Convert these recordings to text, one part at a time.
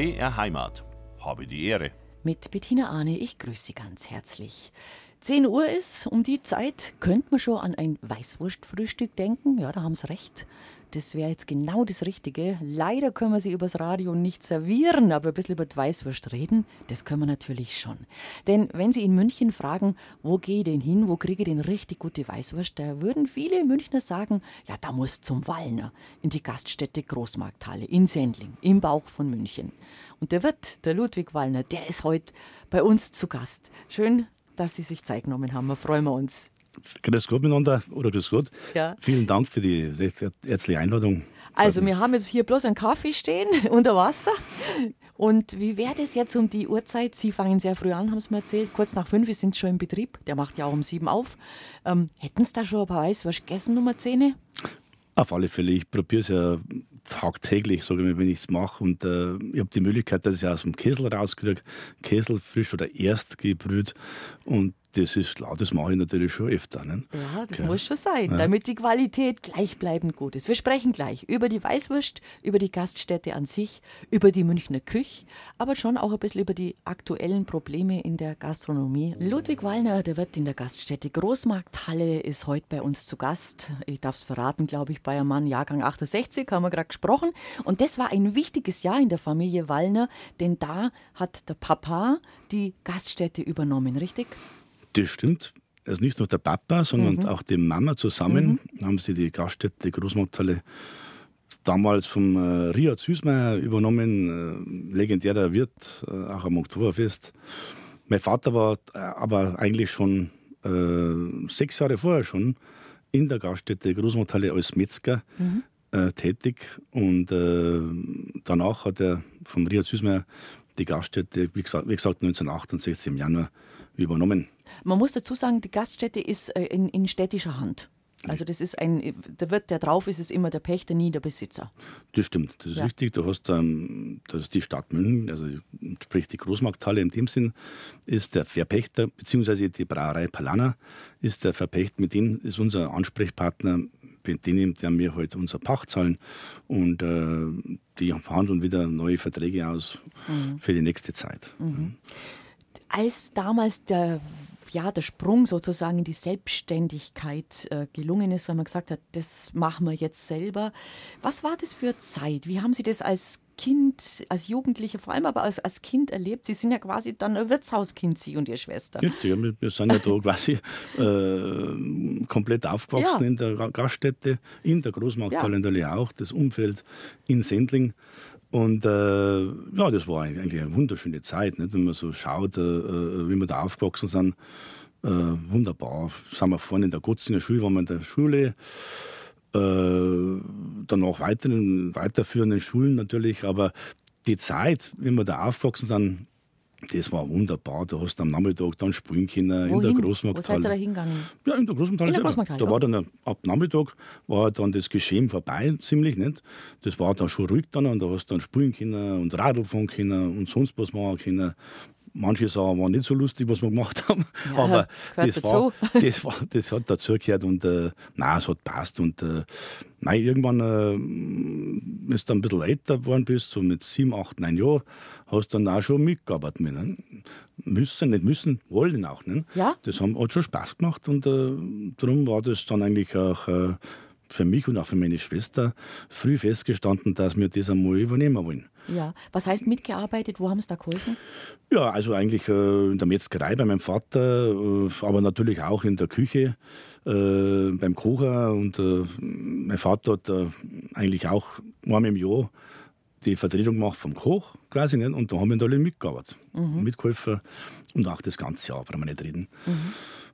BR Heimat. Habe die Ehre. Mit Bettina Arne, ich grüße Sie ganz herzlich. 10 Uhr ist, um die Zeit könnte man schon an ein Weißwurstfrühstück denken. Ja, da haben Sie recht. Das wäre jetzt genau das Richtige. Leider können wir sie übers Radio nicht servieren, aber ein bisschen über die Weißwurst reden, das können wir natürlich schon. Denn wenn Sie in München fragen, wo gehe ich denn hin, wo kriege ich denn richtig gute Weißwurst, da würden viele Münchner sagen, ja, da muss zum Wallner, in die Gaststätte Großmarkthalle, in Sendling, im Bauch von München. Und der Wirt, der Ludwig Wallner, der ist heute bei uns zu Gast. Schön, dass Sie sich Zeit genommen haben. Da freuen wir uns. Grüß Gott miteinander oder grüß Gott. Ja. Vielen Dank für die herzliche Einladung. Also, wir haben jetzt hier bloß einen Kaffee stehen unter Wasser. Und wie wäre das jetzt um die Uhrzeit? Sie fangen sehr früh an, haben Sie mir erzählt. Kurz nach fünf sind Sie schon im Betrieb. Der macht ja auch um sieben auf. Ähm, hätten Sie da schon ein paar Weißwurst gegessen, Nummer 10? Auf alle Fälle. Ich probiere es ja tagtäglich, sage ich mal, wenn ich es mache. Und äh, ich habe die Möglichkeit, dass ich aus dem Kessel rauskriege. Kessel frisch oder erst gebrüht. Und das ist klar, das mache ich natürlich schon öfter. Ne? Ja, das Okay. muss schon sein, Ja. damit die Qualität gleichbleibend gut ist. Wir sprechen gleich über die Weißwurst, über die Gaststätte an sich, über die Münchner Küche, aber schon auch ein bisschen über die aktuellen Probleme in der Gastronomie. Ludwig Wallner, der Wirt in der Gaststätte Großmarkthalle, ist heute bei uns zu Gast. Ich darf es verraten, glaube ich, Bayermann, Jahrgang 68, haben wir gerade gesprochen. Und das war ein wichtiges Jahr in der Familie Wallner, denn da hat der Papa die Gaststätte übernommen, richtig? Das stimmt. Also nicht nur der Papa, sondern Mhm. auch die Mama zusammen haben sie die Gaststätte Großmarkthalle damals vom äh, Richard Süßmeier übernommen, äh, legendärer Wirt, äh, auch am Oktoberfest. Mein Vater war äh, aber eigentlich schon äh, sechs Jahre vorher schon in der Gaststätte Großmarkthalle als Metzger äh, tätig und äh, danach hat er vom Richard Süßmeier die Gaststätte, wie gesagt, wie gesagt 1968 im Januar übernommen. Man muss dazu sagen, die Gaststätte ist äh, in, in städtischer Hand. Also das ist ein, der Wirt, der drauf ist, ist immer der Pächter, nie der Besitzer. Das stimmt, das ist Ja. richtig. Du hast ähm, das ist die Stadt München, also sprich die Großmarkthalle in dem Sinn, ist der Verpächter, beziehungsweise die Brauerei Palana ist der Verpächter, mit denen ist unser Ansprechpartner, mit denen der mir heute unser Pacht zahlen und äh, die verhandeln wieder neue Verträge aus für die nächste Zeit. Als damals der, ja, der Sprung sozusagen in die Selbstständigkeit äh, gelungen ist, weil man gesagt hat, das machen wir jetzt selber. Was war das für Zeit? Wie haben Sie das als Kind, als Jugendliche, vor allem aber als, als Kind erlebt? Sie sind ja quasi dann ein Wirtshauskind, Sie und Ihre Schwester. Ja, wir- sind ja da quasi äh, komplett aufgewachsen Ja. in der Ga- Gaststätte, in der Großmarkthalle Ja. natürlich auch, das Umfeld in Sendling. Und äh, ja, das war eigentlich eine wunderschöne Zeit, nicht? wenn man so schaut, äh, äh, wie wir da aufgewachsen sind. Äh, wunderbar. Sind wir vorne in der Gotzinger Schule, waren wir in der Schule. Äh, danach weiter in weiterführenden Schulen natürlich, aber die Zeit, wie wir da aufgewachsen sind, das war wunderbar. Du hast am Nachmittag dann spielen können in der Wohin? Wo seid ihr da Großmarkthalle. hingegangen? Ja, in der Großmarkthalle. In der. Großmarkthalle, Da war dann ab Nachmittag war dann das Geschehen vorbei, ziemlich nicht. Das war dann schon ruhig dann und da hast du dann spielen können und Radl fahren können und sonst was machen können. Manche Sachen waren nicht so lustig, was wir gemacht haben, Ja, aber das war, dazu. das war, das hat dazugehört und äh, nein, es hat passt und äh, nein, irgendwann, äh, wenn du dann ein bisschen älter geworden bist, so mit sieben, acht, neun Jahren, hast du dann auch schon mitgearbeitet. Mit, ne? Müssen, nicht müssen, wollen auch. Ne? Ja. Das haben, hat schon Spaß gemacht und äh, darum war das dann eigentlich auch äh, für mich und auch für meine Schwester früh festgestanden, dass wir das einmal übernehmen wollen. Ja. Was heißt mitgearbeitet? Wo haben Sie da geholfen? Ja, also eigentlich äh, in der Metzgerei bei meinem Vater, äh, aber natürlich auch in der Küche äh, beim Kocher. Und äh, mein Vater hat äh, eigentlich auch einmal im Jahr die Vertretung gemacht vom Koch quasi. Nicht? Und da haben wir alle mitgearbeitet, mitgeholfen und auch das ganze Jahr, brauchen wir nicht reden.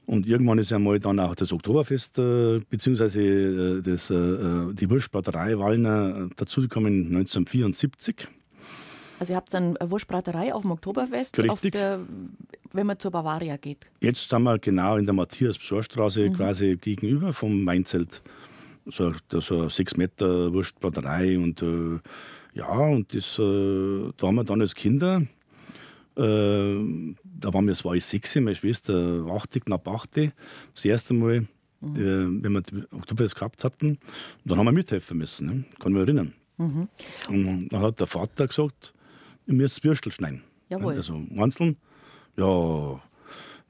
Und irgendwann ist einmal dann auch das Oktoberfest, äh, beziehungsweise äh, das, äh, die Wurstbraterei Wallner äh, dazugekommen 1974. Also ihr habt dann eine Wurstbraterei auf dem Oktoberfest, auf der, wenn man zur Bavaria geht. Jetzt sind wir genau in der Matthias-Psorstraße quasi gegenüber vom Weinzelt. So, so eine 6 Meter Wurstbraterei und äh, ja, und das, äh, da haben wir dann als Kinder, äh, da waren wir, war ich sechs, meine Schwester 80, knapp 80, das erste Mal, äh, wenn wir Oktoberfest gehabt hatten. Und dann haben wir mithelfen müssen, ne? kann ich mich erinnern. Und dann hat der Vater gesagt, ihr müsst Würstel schneiden. Jawohl. Also einzeln. Ja,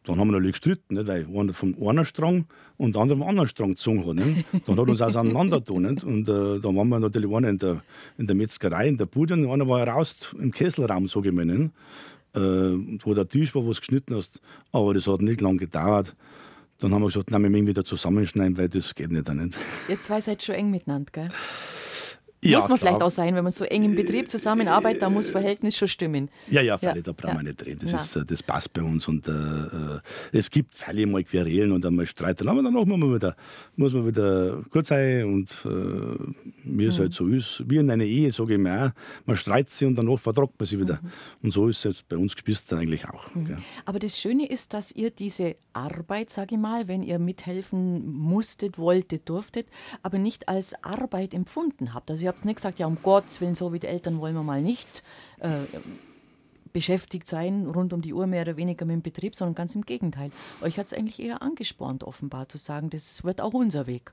dann haben wir natürlich gestritten, nicht? weil einer vom einen Strang und der andere vom anderen Strang gezogen hat. Nicht? Dann hat uns das auseinander getan. Nicht? Und äh, da waren wir natürlich einer in der, in der Metzgerei, in der Bude, und einer war raus im Kesselraum, sage ich mal. Nicht? Äh, wo der Tisch war, wo du geschnitten hast. Aber das hat nicht lange gedauert. Dann haben wir gesagt, nein, wir müssen wieder zusammenschneiden, weil das geht nicht. nicht. Ihr zwei seid schon eng miteinander, gell? Ja, muss man klar. vielleicht auch sein, wenn man so eng im Betrieb zusammenarbeitet, da muss Verhältnis schon stimmen. Ja, ja, Fälle, ja. da brauchen ja. wir nicht reden. Das, ist, äh, das passt bei uns. Und äh, äh es gibt Fälle mal Querelen und einmal Streiten, aber danach muss man wieder, muss man wieder gut sein und äh, wie es mhm. halt so ist. Wie in einer Ehe, sage ich mir auch, man streitet sich und danach vertragt man sich wieder. Mhm. Und so ist es jetzt bei uns Geschwistern eigentlich auch. Mhm. Aber das Schöne ist, dass ihr diese Arbeit, sage ich mal, wenn ihr mithelfen musstet, wolltet, durftet, aber nicht als Arbeit empfunden habt. Also ihr habt nicht gesagt, ja, um Gottes Willen, so wie die Eltern wollen wir mal nicht äh, beschäftigt sein, rund um die Uhr mehr oder weniger mit dem Betrieb, sondern ganz im Gegenteil. Euch hat es eigentlich eher angespornt, offenbar zu sagen, das wird auch unser Weg.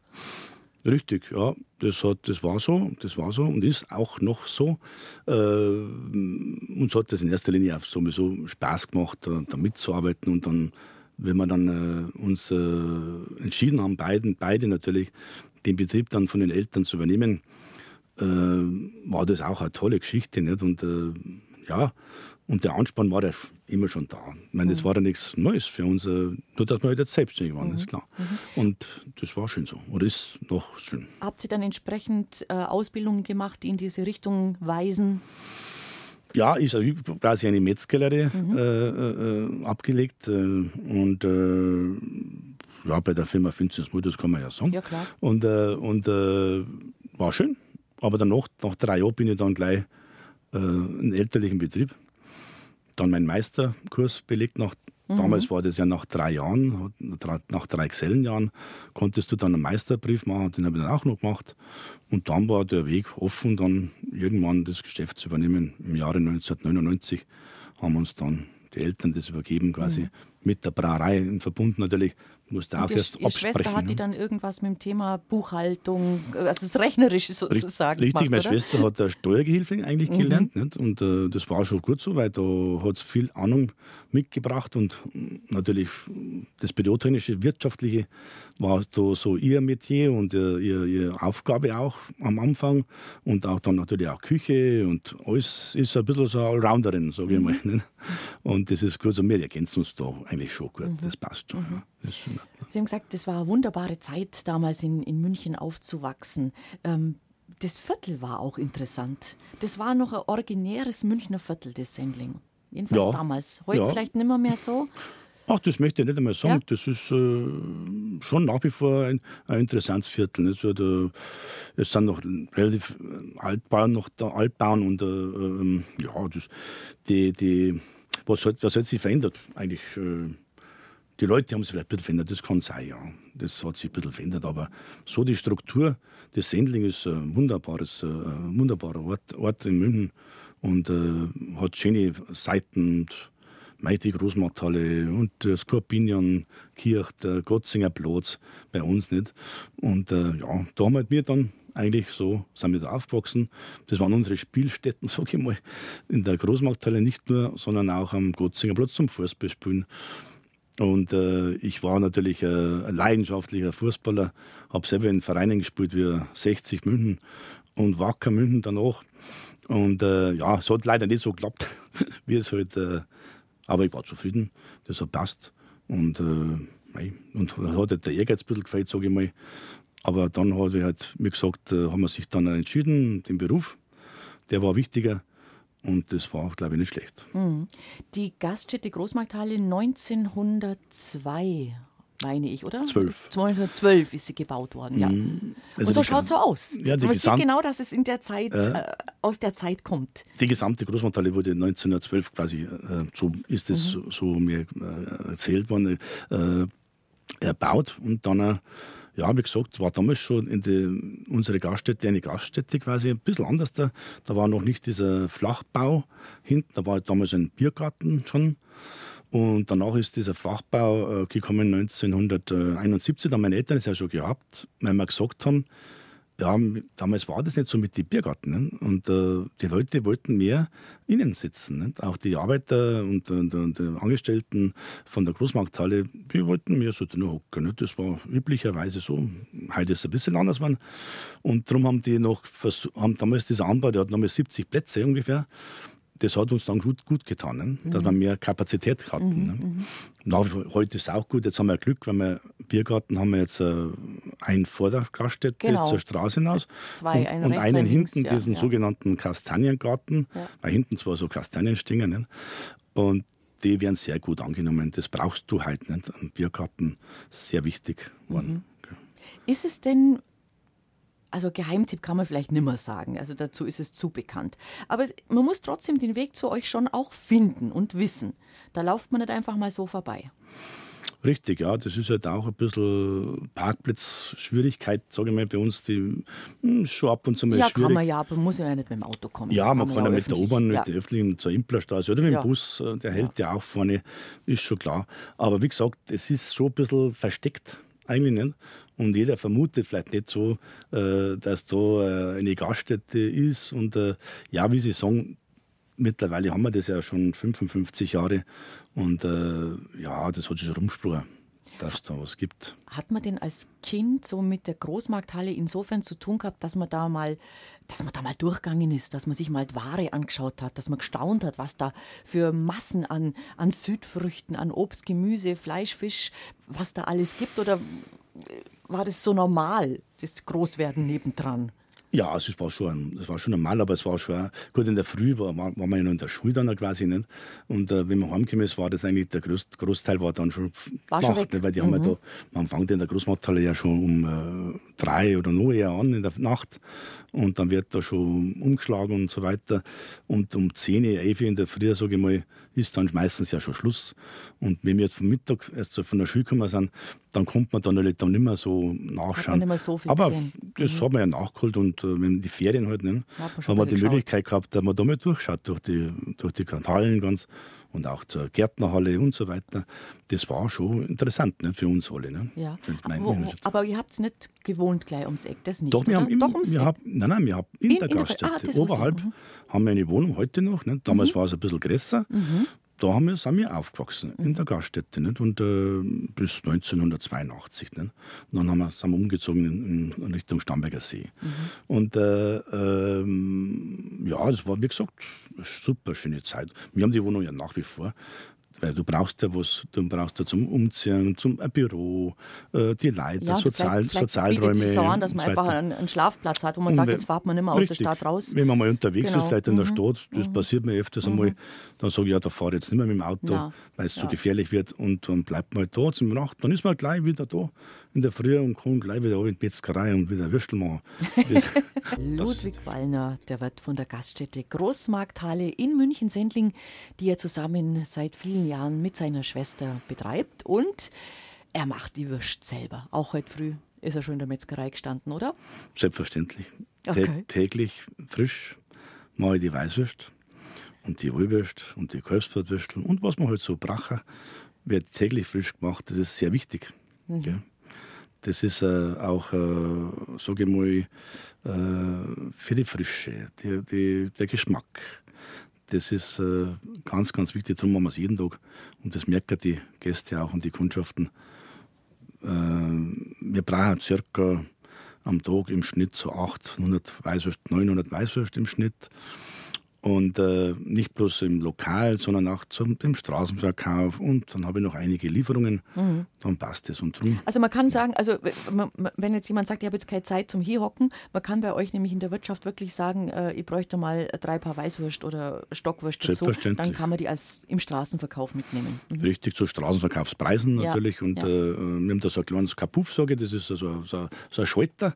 Richtig, ja, das, hat, das war so, das war so und ist auch noch so. Äh, uns hat das in erster Linie auch sowieso Spaß gemacht, da, da mitzuarbeiten und dann, wenn wir dann äh, uns äh, entschieden haben, beiden, beide natürlich, den Betrieb dann von den Eltern zu übernehmen, äh, war das auch eine tolle Geschichte. Nicht? Und äh, ja, und der Anspann war ja immer schon da. Ich meine, das mhm. war ja nichts Neues für uns, äh, nur dass wir halt jetzt selbstständig waren, mhm. ist klar. Mhm. Und das war schön so. Oder ist noch schön. Habt ihr dann entsprechend äh, Ausbildungen gemacht, die in diese Richtung weisen? Ja, ich habe quasi eine Metzgerlehre mhm. äh, äh, abgelegt und ja, bei der Firma Finsters Mut, das kann man ja sagen. Ja, klar. Und, und war schön. Aber danach, nach drei Jahren, bin ich dann gleich äh, in elterlichen Betrieb. Dann meinen Meisterkurs belegt. Nach, mhm. Damals war das ja nach drei Jahren, nach drei Gesellenjahren, konntest du dann einen Meisterbrief machen. Den habe ich dann auch noch gemacht. Und dann war der Weg offen, dann irgendwann das Geschäft zu übernehmen. Im Jahre 1999 haben uns dann die Eltern das übergeben, quasi mhm. mit der Brauerei verbunden natürlich musste auch erst Ihre Schwester hat die dann irgendwas mit dem Thema Buchhaltung, also das Rechnerische sozusagen Richtig, gemacht, meine oder? Schwester hat Steuergehilfe eigentlich mhm. gelernt nicht? und äh, das war schon gut so, weil da hat es viel Ahnung mitgebracht und natürlich das Bürotechnische, Wirtschaftliche war da so ihr Metier und äh, ihr, ihre Aufgabe auch am Anfang und auch dann natürlich auch Küche und alles ist ein bisschen so eine Allrounderin, sage ich mhm. mal. Nicht? Und das ist gut, so wir ergänzen uns da eigentlich schon gut, mhm. das passt schon. Mhm. Sie haben gesagt, das war eine wunderbare Zeit, damals in, in München aufzuwachsen. Ähm, das Viertel war auch interessant. Das war noch ein originäres Münchner Viertel, das Sendling. Jedenfalls ja. damals. Heute ja. vielleicht nicht mehr, mehr so. Ach, das möchte ich nicht einmal sagen. Ja. Das ist äh, schon nach wie vor ein, ein interessantes Viertel. Also, da, es sind noch relativ Altbauen, noch da Altbauen und äh, äh, ja, das, die, die, was, hat, was hat sich verändert? Eigentlich äh, die Leute haben sich vielleicht ein bisschen verändert, das kann sein, ja. Das hat sich ein bisschen verändert, aber so die Struktur des Sendling ist ein wunderbares, ein wunderbarer Ort, Ort in München und äh, hat schöne Seiten und Meiti Großmarkthalle und das Skorpinion Kirch, der Gotzinger Platz bei uns nicht. Und äh, ja, da haben wir dann eigentlich so, sind wir da aufgewachsen. Das waren unsere Spielstätten, sage ich mal, in der Großmarkthalle nicht nur, sondern auch am Gotzinger Platz zum Fußballspielen. Und äh, ich war natürlich äh, ein leidenschaftlicher Fußballer, habe selber in Vereinen gespielt wie 60 München und Wacker München danach. Und äh, ja, es hat leider nicht so geklappt, wie es halt. Äh, aber ich war zufrieden, das hat passt. Und, äh, und hat halt der Ehrgeiz ein bisschen gefällt, sage ich mal. Aber dann hat ich halt, wie gesagt, äh, haben wir sich dann entschieden, den Beruf, der war wichtiger und das war, glaube ich, nicht schlecht. Mhm. Die Gaststätte Großmarkthalle 1902 meine ich, oder? 12. 1912 ist sie gebaut worden, ja. Mhm. Also und so schaut es so aus. Ja, Man sieht genau, dass es in der Zeit, äh, aus der Zeit kommt. Die gesamte Großmarkthalle wurde 1912 quasi, äh, so ist es mhm. so mir äh, erzählt worden, äh, erbaut und dann ja, wie gesagt, war damals schon in die, unsere Gaststätte eine Gaststätte quasi ein bisschen anders. Da, da war noch nicht dieser Flachbau hinten, da war damals ein Biergarten schon. Und danach ist dieser Fachbau äh, gekommen 1971. Da haben meine Eltern es ja schon gehabt, weil wir gesagt haben, ja, damals war das nicht so mit den Biergarten. Ne? Und äh, die Leute wollten mehr innen sitzen. Ne? Auch die Arbeiter und, und, und, Angestellten von der Großmarkthalle, die wollten mehr so drinnen hocken. Ne? Das war üblicherweise so. Heute ist es ein bisschen anders. Man. Und darum haben die noch, haben damals dieser Anbau, der hat nochmal 70 Plätze ungefähr das hat uns dann gut, gut getan, ne? dass mhm. wir mehr Kapazität hatten. Mhm, ne? Mhm. Na, heute ist es auch gut. Jetzt haben wir Glück, weil wir Biergarten haben wir jetzt äh, einen vor der Gaststätte genau. zur Straße hinaus Zwei, und, und einen hinten, links, diesen ja. sogenannten Kastaniengarten, ja. weil hinten zwar so Kastanien stehen. Ne? Und die werden sehr gut angenommen. Das brauchst du halt nicht. Ein Biergarten sehr wichtig geworden. Mhm. Ist es denn also Geheimtipp kann man vielleicht nimmer sagen, also dazu ist es zu bekannt. Aber man muss trotzdem den Weg zu euch schon auch finden und wissen. Da lauft man nicht einfach mal so vorbei. Richtig, ja, das ist halt auch ein bisschen Parkplatzschwierigkeit, sage ich mal, bei uns, die mh, hm, schon ab und zu mal ja, schwierig. Ja, kann man ja, aber man muss ja nicht mit dem Auto kommen. Ja, man kann, kann ja mit der U-Bahn, mit der öffentlichen zur Implerstraße oder mit dem Bus, äh, der hält ja. ja auch vorne, ist schon klar. Aber wie gesagt, es ist schon ein bisschen versteckt, eigentlich nicht. Und jeder vermutet vielleicht nicht so, äh, dass da äh, eine Gaststätte ist. Und äh, ja, wie Sie sagen, mittlerweile haben wir das ja schon 55 Jahre. Und ja, das hat sich rumgesprochen dass da was gibt. Hat man denn als Kind so mit der Großmarkthalle insofern zu tun gehabt, dass man da mal, dass man da mal durchgegangen ist, dass man sich mal Ware angeschaut hat, dass man gestaunt hat, was da für Massen an, an Südfrüchten, an Obst, Gemüse, Fleisch, Fisch, was da alles gibt? Oder war das so normal, das Großwerden nebendran? Ja, also es war schon, es war schon normal, aber es war schon, gut, in der Früh war, war, war man ja noch in der Schule dann quasi nicht. Und äh, wenn man heimgekommen ist, war das eigentlich, der Groß, Großteil war dann schon war gemacht, schon weg. Ne, weil die mhm. haben ja da, man fängt in der Großmarkthalle ja schon um äh, drei oder noch eher an in der Nacht und dann wird da schon umgeschlagen und so weiter. Und um 10, 11 in der Früh, sage ich mal, ist dann meistens ja schon Schluss. Und wenn wir jetzt vom Mittag erst so von der Schule gekommen sind, dann kommt man dann nicht, dann nicht mehr so nachschauen. Nicht mehr so Aber gesehen. das mhm. hat man ja nachgeholt und äh, wenn die Ferien halt, ne, haben wir die geschaut. Möglichkeit gehabt, dass man da mal durchschaut durch die, durch die Kanalen ganz und auch zur Gärtnerhalle und so weiter. Das war schon interessant ne, für uns alle. Ne? Ja. Wo, wo, aber ihr habt es nicht gewohnt gleich ums Eck, das nicht? Doch, wir oder? haben immer, Doch ums wir Eck? Haben, nein, nein, wir haben in, in der Gaststätte, ah, oberhalb, mhm. haben wir eine Wohnung heute noch. Ne? Damals mhm. war es ein bisschen größer. Mhm da haben wir, sind wir aufgewachsen, in der Gaststätte. Nicht? Und äh, bis 1982. Nicht? Und dann haben wir, sind wir umgezogen in, in Richtung Starnberger See. Mhm. Und äh, ähm, ja, das war, wie gesagt, eine super schöne Zeit. Wir haben die Wohnung ja nach wie vor weil du brauchst ja was, du brauchst ja zum Umziehen, zum Büro, äh, die Leiter, ja, Sozial, vielleicht, vielleicht Sozialräume. Bietet sich so an, dass man einfach einen, einen, Schlafplatz hat, wo man sagt, jetzt fahrt man nicht mehr aus der Stadt raus. Wenn man mal unterwegs genau. ist, vielleicht in der mhm. Stadt, das mhm. passiert mir öfters mhm. einmal, dann sage ich, ja, da fahre ich jetzt nicht mehr mit dem Auto, ja. weil es zu gefährlich wird und dann bleibt man halt da zum Nacht, dann ist man gleich wieder da in der Früh und kann gleich wieder in die Metzgerei und wieder Würstel machen. Ludwig Wallner, der wird von der Gaststätte Großmarkthalle in München-Sendling, die er zusammen seit vielen Jahren mit seiner Schwester betreibt und er macht die Würst selber. Auch heute früh ist er schon in der Metzgerei gestanden, oder? Selbstverständlich. Okay. Täglich frisch mache ich die Weißwürst und die Rollwürst und die Kalbsbratwürstel und was man halt so brachen, wird täglich frisch gemacht. Das ist sehr wichtig. Mhm. Das ist äh, auch, äh, sage ich mal, äh, für die Frische, die, die, der Geschmack. Das ist äh, ganz, ganz wichtig. Darum machen wir es jeden Tag. Und das merken die Gäste auch und die Kundschaften. Äh, wir brauchen circa am Tag im Schnitt so 800 Weißwürst, 900 Weißwürst im Schnitt. Und äh, nicht bloß im Lokal, sondern auch zum dem Straßenverkauf. Und dann habe ich noch einige Lieferungen. Mhm. Dann passt es. Und drum, also man kann sagen, also wenn jetzt jemand sagt, ich habe jetzt keine Zeit zum Hierhocken, man kann bei euch nämlich in der Wirtschaft wirklich sagen, äh, ich bräuchte mal drei Paar Weißwurst oder Stockwurst dazu. Dann kann man die als im Straßenverkauf mitnehmen. Mhm. Richtig, zu Straßenverkaufspreisen natürlich. Ja. Und ja. Äh, wir haben da so ein kleines Kapuff, sage ich, das ist so, so, so ein Schalter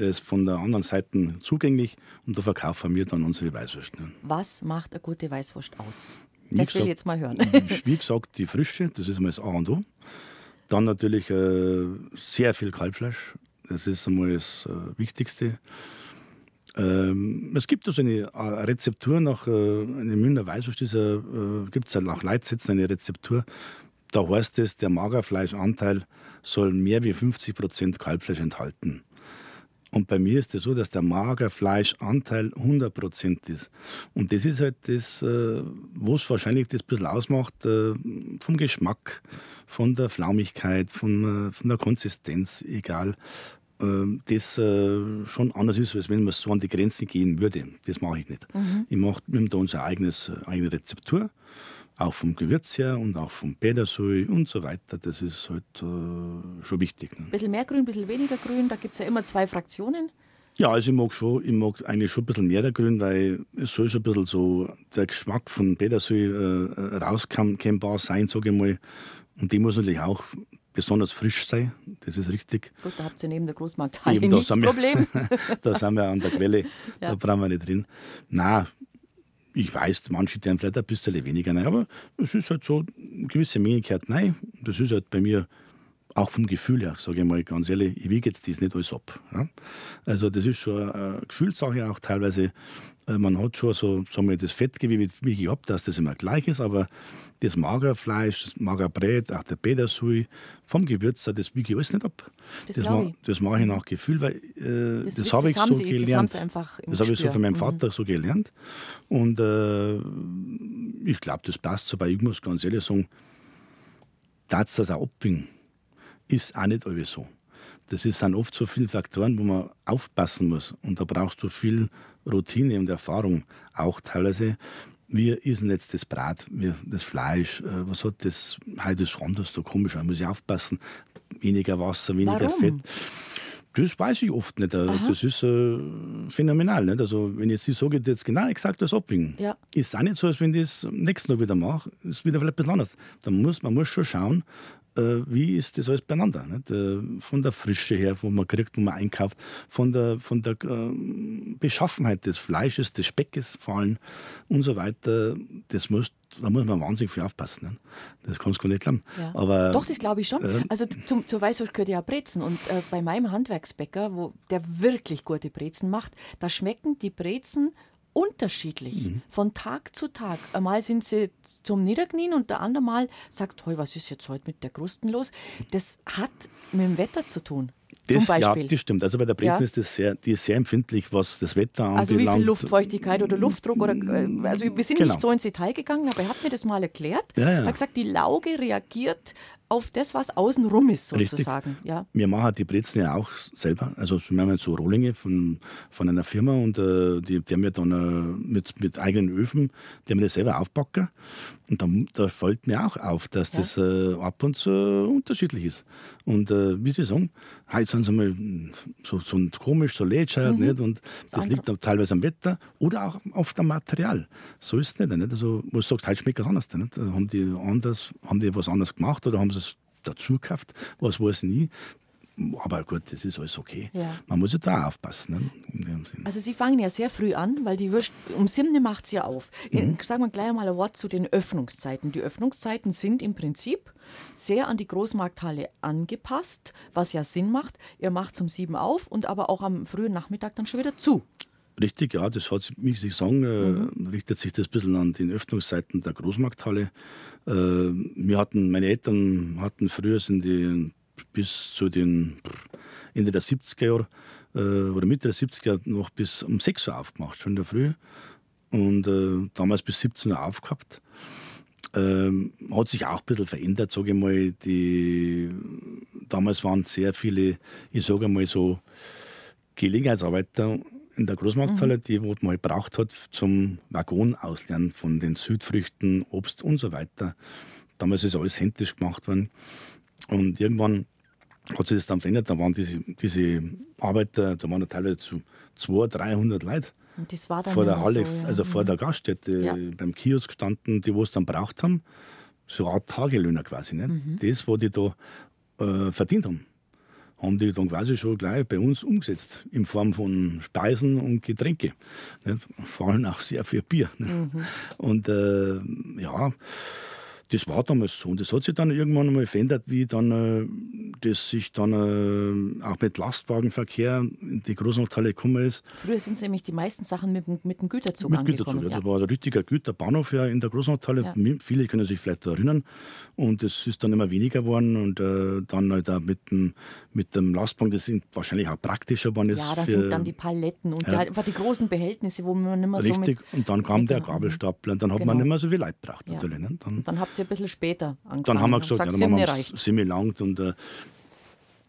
ist von der anderen Seite zugänglich und da verkaufen wir dann unsere Weißwurst. Was macht eine gute Weißwurst aus? Das gesagt, will ich jetzt mal hören. Wie gesagt, die Frische, das ist einmal das A und O. Dann natürlich äh, sehr viel Kalbfleisch, das ist einmal das äh, Wichtigste. Ähm, es gibt also eine, eine Rezeptur nach äh, eine Münchner Weißwurst, äh, gibt es nach Leitsätzen eine Rezeptur. Da heißt es, der Magerfleischanteil soll mehr wie 50 Prozent Kalbfleisch enthalten. Und bei mir ist es das so, dass der Magerfleischanteil 100% ist. Und das ist halt das, äh, was wahrscheinlich das ein bisschen ausmacht äh, vom Geschmack, von der Flaumigkeit, von, äh, von der Konsistenz, egal. Das schon anders ist, als wenn man so an die Grenzen gehen würde. Das mache ich nicht. Mhm. Ich mache, wir haben da unsere eigenes, eigene Rezeptur auch vom Gewürz her und auch vom Petersil und so weiter. Das ist halt äh, schon wichtig. Ne? Ein bisschen mehr grün, ein bisschen weniger grün, da gibt es ja immer zwei Fraktionen. Ja, also ich mag schon, ich mag eigentlich schon ein bisschen mehr der Grün, weil es soll schon ein bisschen so der Geschmack von Petersil äh, rauskennbar sein, sage ich mal. Und die muss natürlich auch besonders frisch sein, das ist richtig. Gut, da habt ihr neben der Großmarkthalle nichts Problem. da sind wir an der Quelle, ja. da brauchen wir nicht drin. Nein, ich weiß, manche tun vielleicht ein bisschen weniger rein, aber es ist halt so, eine gewisse Menge gehört rein. Das ist halt bei mir auch vom Gefühl her, sage ich mal ganz ehrlich, ich wiege jetzt das nicht alles ab. Ja? Also das ist schon eine Gefühlssache auch teilweise. Äh, man hat schon so, sagen wir, das Fettgewebe wie ich ab, dass das immer gleich ist, aber das Magerfleisch, das Magerbrät, auch der Petersil, vom Gewürz, das wiege ich alles nicht ab. Das, das, ma, das mache ich nach Gefühl, weil äh, das, das habe ich so sie, gelernt. Das, das habe ich so von meinem mhm. Vater mhm. so gelernt. Und äh, ich glaube, das passt so, weil ich muss ganz ehrlich sagen, dass das auch abwingen, ist auch nicht alles so. Das sind oft so viele Faktoren, wo man aufpassen muss. Und da brauchst du viel Routine und Erfahrung auch teilweise. Wie ist denn jetzt das Brat, das Fleisch? Äh, was hat das? Heute ist anders, so komisch, da muss ich aufpassen. Weniger Wasser, weniger Warum? Fett. Das weiß ich oft nicht. Äh, Aha. Das ist äh, phänomenal. Nicht? Also, wenn ich jetzt sage, jetzt genau exakt das abwiegen, ja. ist auch nicht so, als wenn ich das nächsten Tag wieder mache. Ist wieder vielleicht ein bisschen anders. Da muss, man muss schon schauen, wie ist das alles beieinander? Nicht? Äh, von der Frische her, wo man kriegt, wo man einkauft, von der, von der äh, Beschaffenheit des Fleisches, des Speckes vor allem und so weiter. Das muss, da muss man wahnsinnig viel aufpassen. Nicht? Das kannst du gar nicht glauben. Ja. Aber, Doch, das glaube ich schon. Äh, also zum, zur Weißwurst gehört ja Brezen. Und äh, bei meinem Handwerksbäcker, wo der wirklich gute Brezen macht, da schmecken die Brezen unterschiedlich mhm. von Tag zu Tag. Einmal sind sie zum Niederknien und der andere Mal sagst, du, was ist jetzt heute mit der Krusten los? Das hat mit dem Wetter zu tun. Das, ja, das stimmt. Also bei der Brezen ja. ist das sehr, die ist sehr empfindlich, was das Wetter anbelangt. Also wie viel Luftfeuchtigkeit oder Luftdruck oder äh, also wir sind genau. nicht so ins Detail gegangen, aber er hat mir das mal erklärt. Ja, ja. Er hat gesagt, die Lauge reagiert auf das, was außenrum ist, sozusagen. Ja. Wir machen die Brezen ja auch selber. Also wir haben so Rohlinge von, von einer Firma und äh, die, die haben wir dann äh, mit, mit eigenen Öfen, die haben wir das selber aufpacken. Und da, da fällt mir auch auf, dass ja. das äh, ab und zu unterschiedlich ist. Und äh, wie Sie sagen, heute sind sie mal so, so komisch, so lätschert, mhm. nicht? Und das, das liegt teilweise am Wetter oder auch auf dem Material. So ist es nicht. nicht? Also, wo du sagst, heute schmeckt es anders. Nicht? Haben die anders, haben die was anderes gemacht oder haben sie dazu gekauft? Was weiß ich nie. Aber gut, das ist alles okay. Ja. Man muss ja da aufpassen. Ne? Also Sie fangen ja sehr früh an, weil die Würst, um 7 macht es ja auf. Mhm. Sagen wir gleich einmal ein Wort zu den Öffnungszeiten. Die Öffnungszeiten sind im Prinzip sehr an die Großmarkthalle angepasst, was ja Sinn macht. Ihr macht um 7 auf und aber auch am frühen Nachmittag dann schon wieder zu. Richtig, ja, das hat, wie ich sagen, äh, mhm. richtet sich das ein bisschen an den Öffnungszeiten der Großmarkthalle. Äh, wir hatten, meine Eltern hatten früher sind die bis zu den Ende der 70er Jahre äh, oder Mitte der 70er Jahre noch bis um 6 Uhr aufgemacht, schon in der Früh. Und äh, damals bis 17 Uhr aufgehabt. Ähm, hat sich auch ein bisschen verändert, sage ich mal. Die, damals waren sehr viele, ich sage mal so, Gelegenheitsarbeiter in der Großmarkthalle, mhm. die wo man halt braucht hat zum Waggon auslernen von den Südfrüchten, Obst und so weiter. Damals ist alles händisch gemacht worden. Und irgendwann hat sich das dann verändert. Da waren diese, diese Arbeiter, da waren teilweise zu 200, 300 Leute. Und das war dann vor der Halle, so, ja. also vor der Gaststätte ja. beim Kiosk gestanden, die es dann braucht haben. So eine Art Tagelöhner quasi. Nicht? Mhm. Das, was die da äh, verdient haben, haben die dann quasi schon gleich bei uns umgesetzt in Form von Speisen und Getränke. Nicht? Vor allem auch sehr viel Bier. Mhm. Und äh, ja, Das war damals so. Und das hat sich dann irgendwann einmal verändert, wie dann äh, das sich dann äh, auch mit Lastwagenverkehr in die Großmarkthalle gekommen ist. Früher sind es nämlich die meisten Sachen mit, mit dem Güterzug mit. Güterzug. Ja. Das war ein richtiger Güterbahnhof ja in der Großmarkthalle. Ja. Viele können sich vielleicht erinnern. Und das ist dann immer weniger geworden. Und äh, dann halt auch mit dem, mit dem Lastwagen, das sind wahrscheinlich auch praktischer geworden. Ja, da sind dann die Paletten und Ja. die, einfach die großen Behältnisse, wo man nicht mehr so Richtig. und dann kam der Gabelstapler. Und dann hat Genau. man nicht mehr so viel Leute gebraucht, Ja. natürlich. Ne? Dann, Dann habt ihr ein bisschen später angefangen. dann haben wir und gesagt, ja, dann machen wir langt und äh,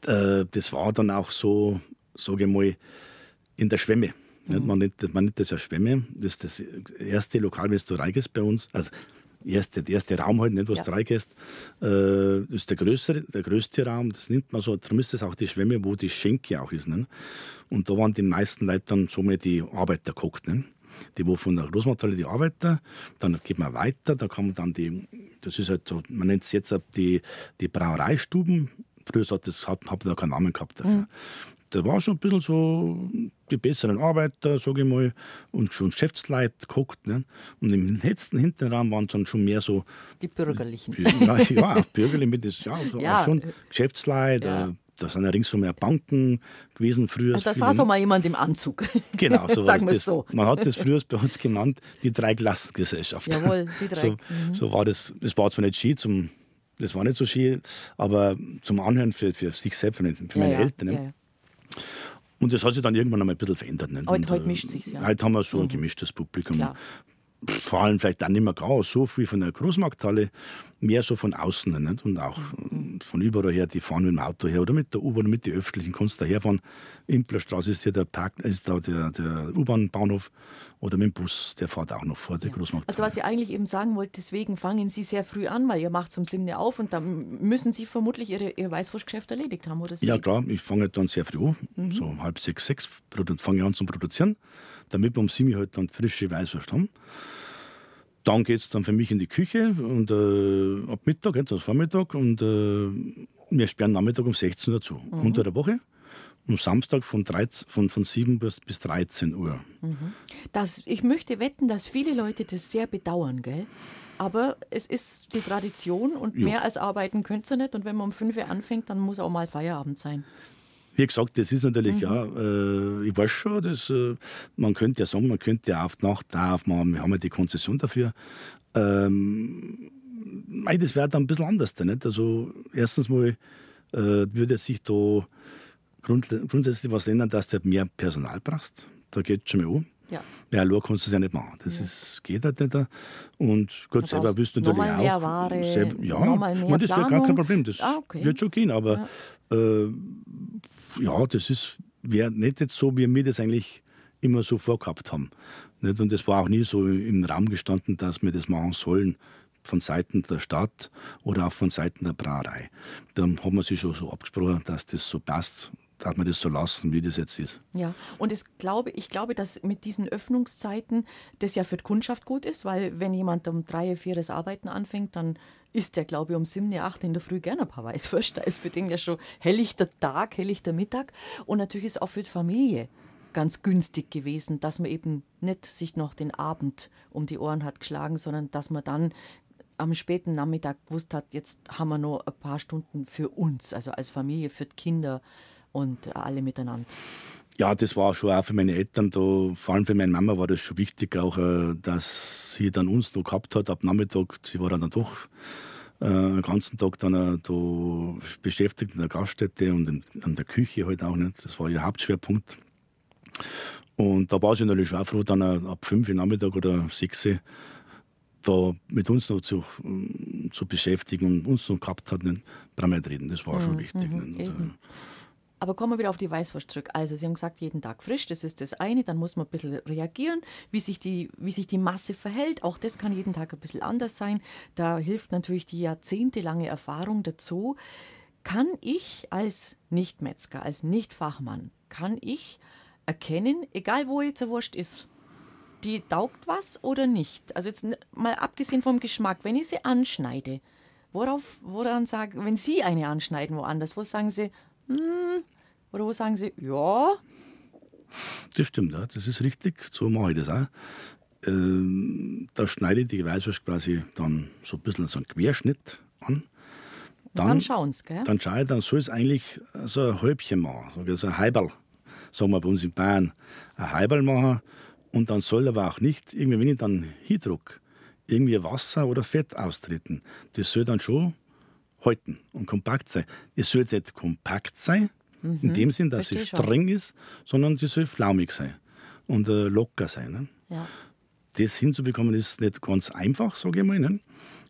äh, das war dann auch so, sage ich mal, in der Schwemme. Mhm. Man, nennt, man nennt das ja Schwemme. Das ist das erste Lokal, wenn du reingehst bei uns. Also erste, der erste Raum halt, nicht, wo Ja. du reingehst. Äh, ist der größere, der größte Raum. Das nimmt man so. Darum ist das auch die Schwemme, wo die Schenke auch ist. Nicht? Und da waren die meisten Leute dann so mal die Arbeiter geguckt. Nicht? Die, wo von der Großmarkthalle die Arbeiter, dann geht man weiter, da man dann die, das ist halt so, man nennt es jetzt die, die Brauereistuben. Früher hat das, hat, hat man da keinen Namen gehabt dafür. Da war schon ein bisschen so die besseren Arbeiter, sage ich mal, und schon Geschäftsleute geguckt. Ne? Und im letzten Hinterraum waren dann schon mehr so Die Bürgerlichen. ja, ja, auch Bürgerliche mit das, ja, so Ja, auch schon Geschäftsleute. ja. äh, Da sind ja ringsum mehr Banken gewesen früher. Also da saß ne? auch mal jemand im Anzug. Genau, so war Sagen wir es so. Man hat das früher bei uns genannt, die Dreiklassengesellschaft. Jawohl, die drei. So, so war das. Das war zwar nicht Ski, zum, das war nicht so Ski, aber zum Anhören für, für sich selbst, für meine, ja, ja, Eltern. ne? ja, ja. Und das hat sich dann irgendwann einmal ein bisschen verändert. Ne? Aber Und, heute äh, mischt sich's, ja. Heute haben wir so ein gemischtes Publikum. Klar. Vor allem vielleicht auch nicht mehr ganz so viel von der Großmarkthalle, mehr so von außen. Nicht? Und auch Mhm. äh, von überall her, die fahren mit dem Auto her oder mit der U-Bahn, mit den Öffentlichen, kannst du daherfahren. Implerstraße ist hier der, Park, ist da der, der U-Bahn-Bahnhof oder mit dem Bus, der fährt auch noch vor der Großmarkthalle. Also was ich eigentlich eben sagen wollte, deswegen fangen Sie sehr früh an, weil ihr macht zum Simne auf und dann müssen Sie vermutlich Ihre, Ihr Weißwurstgeschäft erledigt haben, oder? Sie? Ja, klar, ich fange dann sehr früh an, Mhm. so halb sechs, sechs fange an zu produzieren, damit wir um sieben halt dann frische Weißwurst haben. Dann geht es dann für mich in die Küche und äh, ab Mittag, jetzt also Vormittag und äh, wir sperren Nachmittag um 16 Uhr zu. Mhm. Unter der Woche, am Samstag von, 13, von, von 7 bis, bis 13 Uhr. Das, ich möchte wetten, dass viele Leute das sehr bedauern, gell? Aber es ist die Tradition und Jo. mehr als arbeiten könnt ihr nicht. Und wenn man um 5 Uhr anfängt, dann muss auch mal Feierabend sein. Wie gesagt, das ist natürlich, Mhm. ja, äh, ich weiß schon, dass, äh, man könnte ja sagen, man könnte ja auf die Nacht da aufmachen, wir haben ja die Konzession dafür. Ähm, das wäre dann ein bisschen anders. Da, nicht? Also, erstens mal äh, würde sich da grund, grundsätzlich was ändern, dass du halt mehr Personal brauchst. Da geht es schon mal an. Ja. Ja, allein kannst du es ja nicht machen. Das ist, geht halt nicht. Und Da selber willst du natürlich auch. mehr Ware, selber, ja, mehr meine, das wäre gar kein. Problem. Das Ah, okay. wird schon gehen. Aber äh, ja, das ist wäre nicht jetzt so, wie wir das eigentlich immer so vorgehabt haben. Nicht? Und das war auch nie so im Raum gestanden, dass wir das machen sollen von Seiten der Stadt oder auch von Seiten der Brauerei. Da haben wir sich schon so abgesprochen, dass das so passt, dass wir das so lassen, wie das jetzt ist. Ja, und es glaube, ich glaube, dass mit diesen Öffnungszeiten das ja für die Kundschaft gut ist, weil wenn jemand um drei, vier das Arbeiten anfängt, dann isst der, glaube ich, um sieben, acht in der Früh gerne ein paar Weißwürst. Da ist für den ja schon helllichter Tag, helllichter Mittag. Und natürlich ist auch für die Familie ganz günstig gewesen, dass man eben nicht sich noch den Abend um die Ohren hat geschlagen, sondern dass man dann am späten Nachmittag gewusst hat, jetzt haben wir noch ein paar Stunden für uns, also als Familie, für die Kinder und alle miteinander. Ja, das war schon auch für meine Eltern, da, vor allem für meine Mama war das schon wichtig, auch, äh, dass sie dann uns noch gehabt hat ab Nachmittag. Sie war dann doch äh, den ganzen Tag dann äh, da beschäftigt in der Gaststätte und in, in der Küche halt auch nicht. Das war ihr Hauptschwerpunkt. Und da war sie natürlich auch froh, dann äh, ab fünf Uhr Nachmittag oder sechs Uhr da mit uns noch zu, ähm, zu beschäftigen und uns noch gehabt hat, nicht, brauchen wir nicht reden. Das war schon wichtig. Aber kommen wir wieder auf die Weißwurst zurück. Also, Sie haben gesagt, jeden Tag frisch, das ist das eine. Dann muss man ein bisschen reagieren, wie sich, die, wie sich die Masse verhält. Auch das kann jeden Tag ein bisschen anders sein. Da hilft natürlich die jahrzehntelange Erfahrung dazu. Kann ich als Nicht-Metzger, als Nicht-Fachmann, kann ich erkennen, egal wo jetzt eine Wurst ist, die taugt was oder nicht? Also jetzt mal abgesehen vom Geschmack, wenn ich sie anschneide, worauf, woran sagen, wenn Sie eine anschneiden woanders, wo sagen Sie, hm, oder wo sagen Sie, ja, Das stimmt, ja, das ist richtig. So mache ich das auch. äh, da schneide ich die Weißwurst quasi dann so ein bisschen so einen Querschnitt an. Dann, dann schauen Sie, gell? Dann schaue ich, dann soll es eigentlich so ein Häubchen machen, so ein Heiberl, sagen wir bei uns in Bayern. Ein Heiberl machen und dann soll aber auch nicht, irgendwie, wenn ich dann hindruck, irgendwie Wasser oder Fett austreten. Das soll dann schon halten und kompakt sein. Es soll jetzt nicht kompakt sein, mhm. in dem Sinn, dass Verstehe es streng schon. ist, sondern sie soll flaumig sein und äh, locker sein. Ne? Ja. Das hinzubekommen ist nicht ganz einfach, sage ich mal. Ne?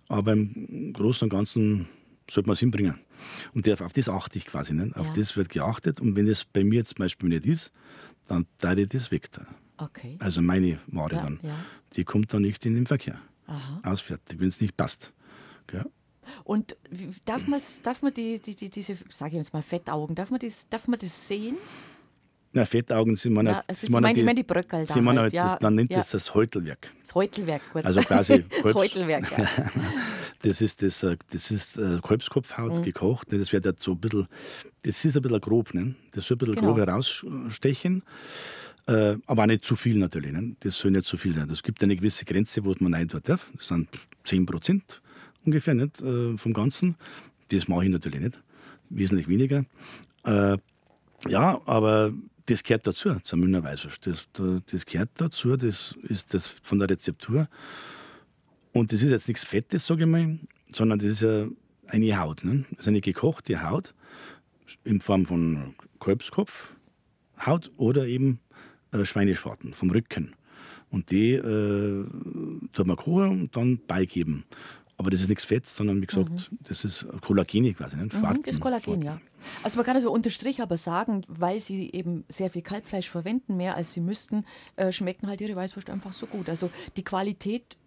Aber im Großen und Ganzen sollte man es hinbringen. Und auf das achte ich quasi. Ne? Auf ja. das wird geachtet. Und wenn das bei mir zum Beispiel nicht ist, dann teile ich das weg. Okay. Also meine Ware ja, dann. Ja. Die kommt dann nicht in den Verkehr. Aha. Ausfertig, wenn es nicht passt. Ja. Und darf, darf man die, die, die, diese, sage ich jetzt mal, Fettaugen, darf man das, darf man das sehen? Na, Fettaugen sind man ja, also Sie meinen die, die Bröckel da halt, halt, ja, das, dann nennt ja. das das Häutelwerk. Das Häutelwerk, gut. Also quasi das Häutelwerk, ja. das ist, das, äh, das ist äh, Kalbskopfhaut mhm. gekocht. Ne? Das wird ja so ein bisschen, das ist ein bisschen grob. Ne? Das soll ein bisschen genau. grob herausstechen. Äh, aber auch nicht zu viel natürlich. Ne? Das soll nicht zu viel sein. Es gibt eine gewisse Grenze, wo man rein darf. Das sind 10 Prozent ungefähr nicht, äh, vom Ganzen. Das mache ich natürlich nicht. Wesentlich weniger. Äh, ja, aber das gehört dazu, zur Münner Weißwurst. Das, das gehört dazu, das ist das von der Rezeptur. Und das ist jetzt nichts Fettes, sage ich mal, sondern das ist ja eine Haut. Ne? Das ist eine gekochte Haut in Form von Kalbskopfhaut oder eben äh, Schweineschwarten vom Rücken. Und die äh, tut man kochen und dann beigeben. Aber das ist nichts Fett, sondern wie gesagt, mhm. das ist Kollagen quasi. Ne? Mhm, das ist Kollagen, ja. Also man kann also unter Strich aber sagen, weil sie eben sehr viel Kalbfleisch verwenden, mehr als sie müssten, äh, schmecken halt ihre Weißwurst einfach so gut. Also die Qualität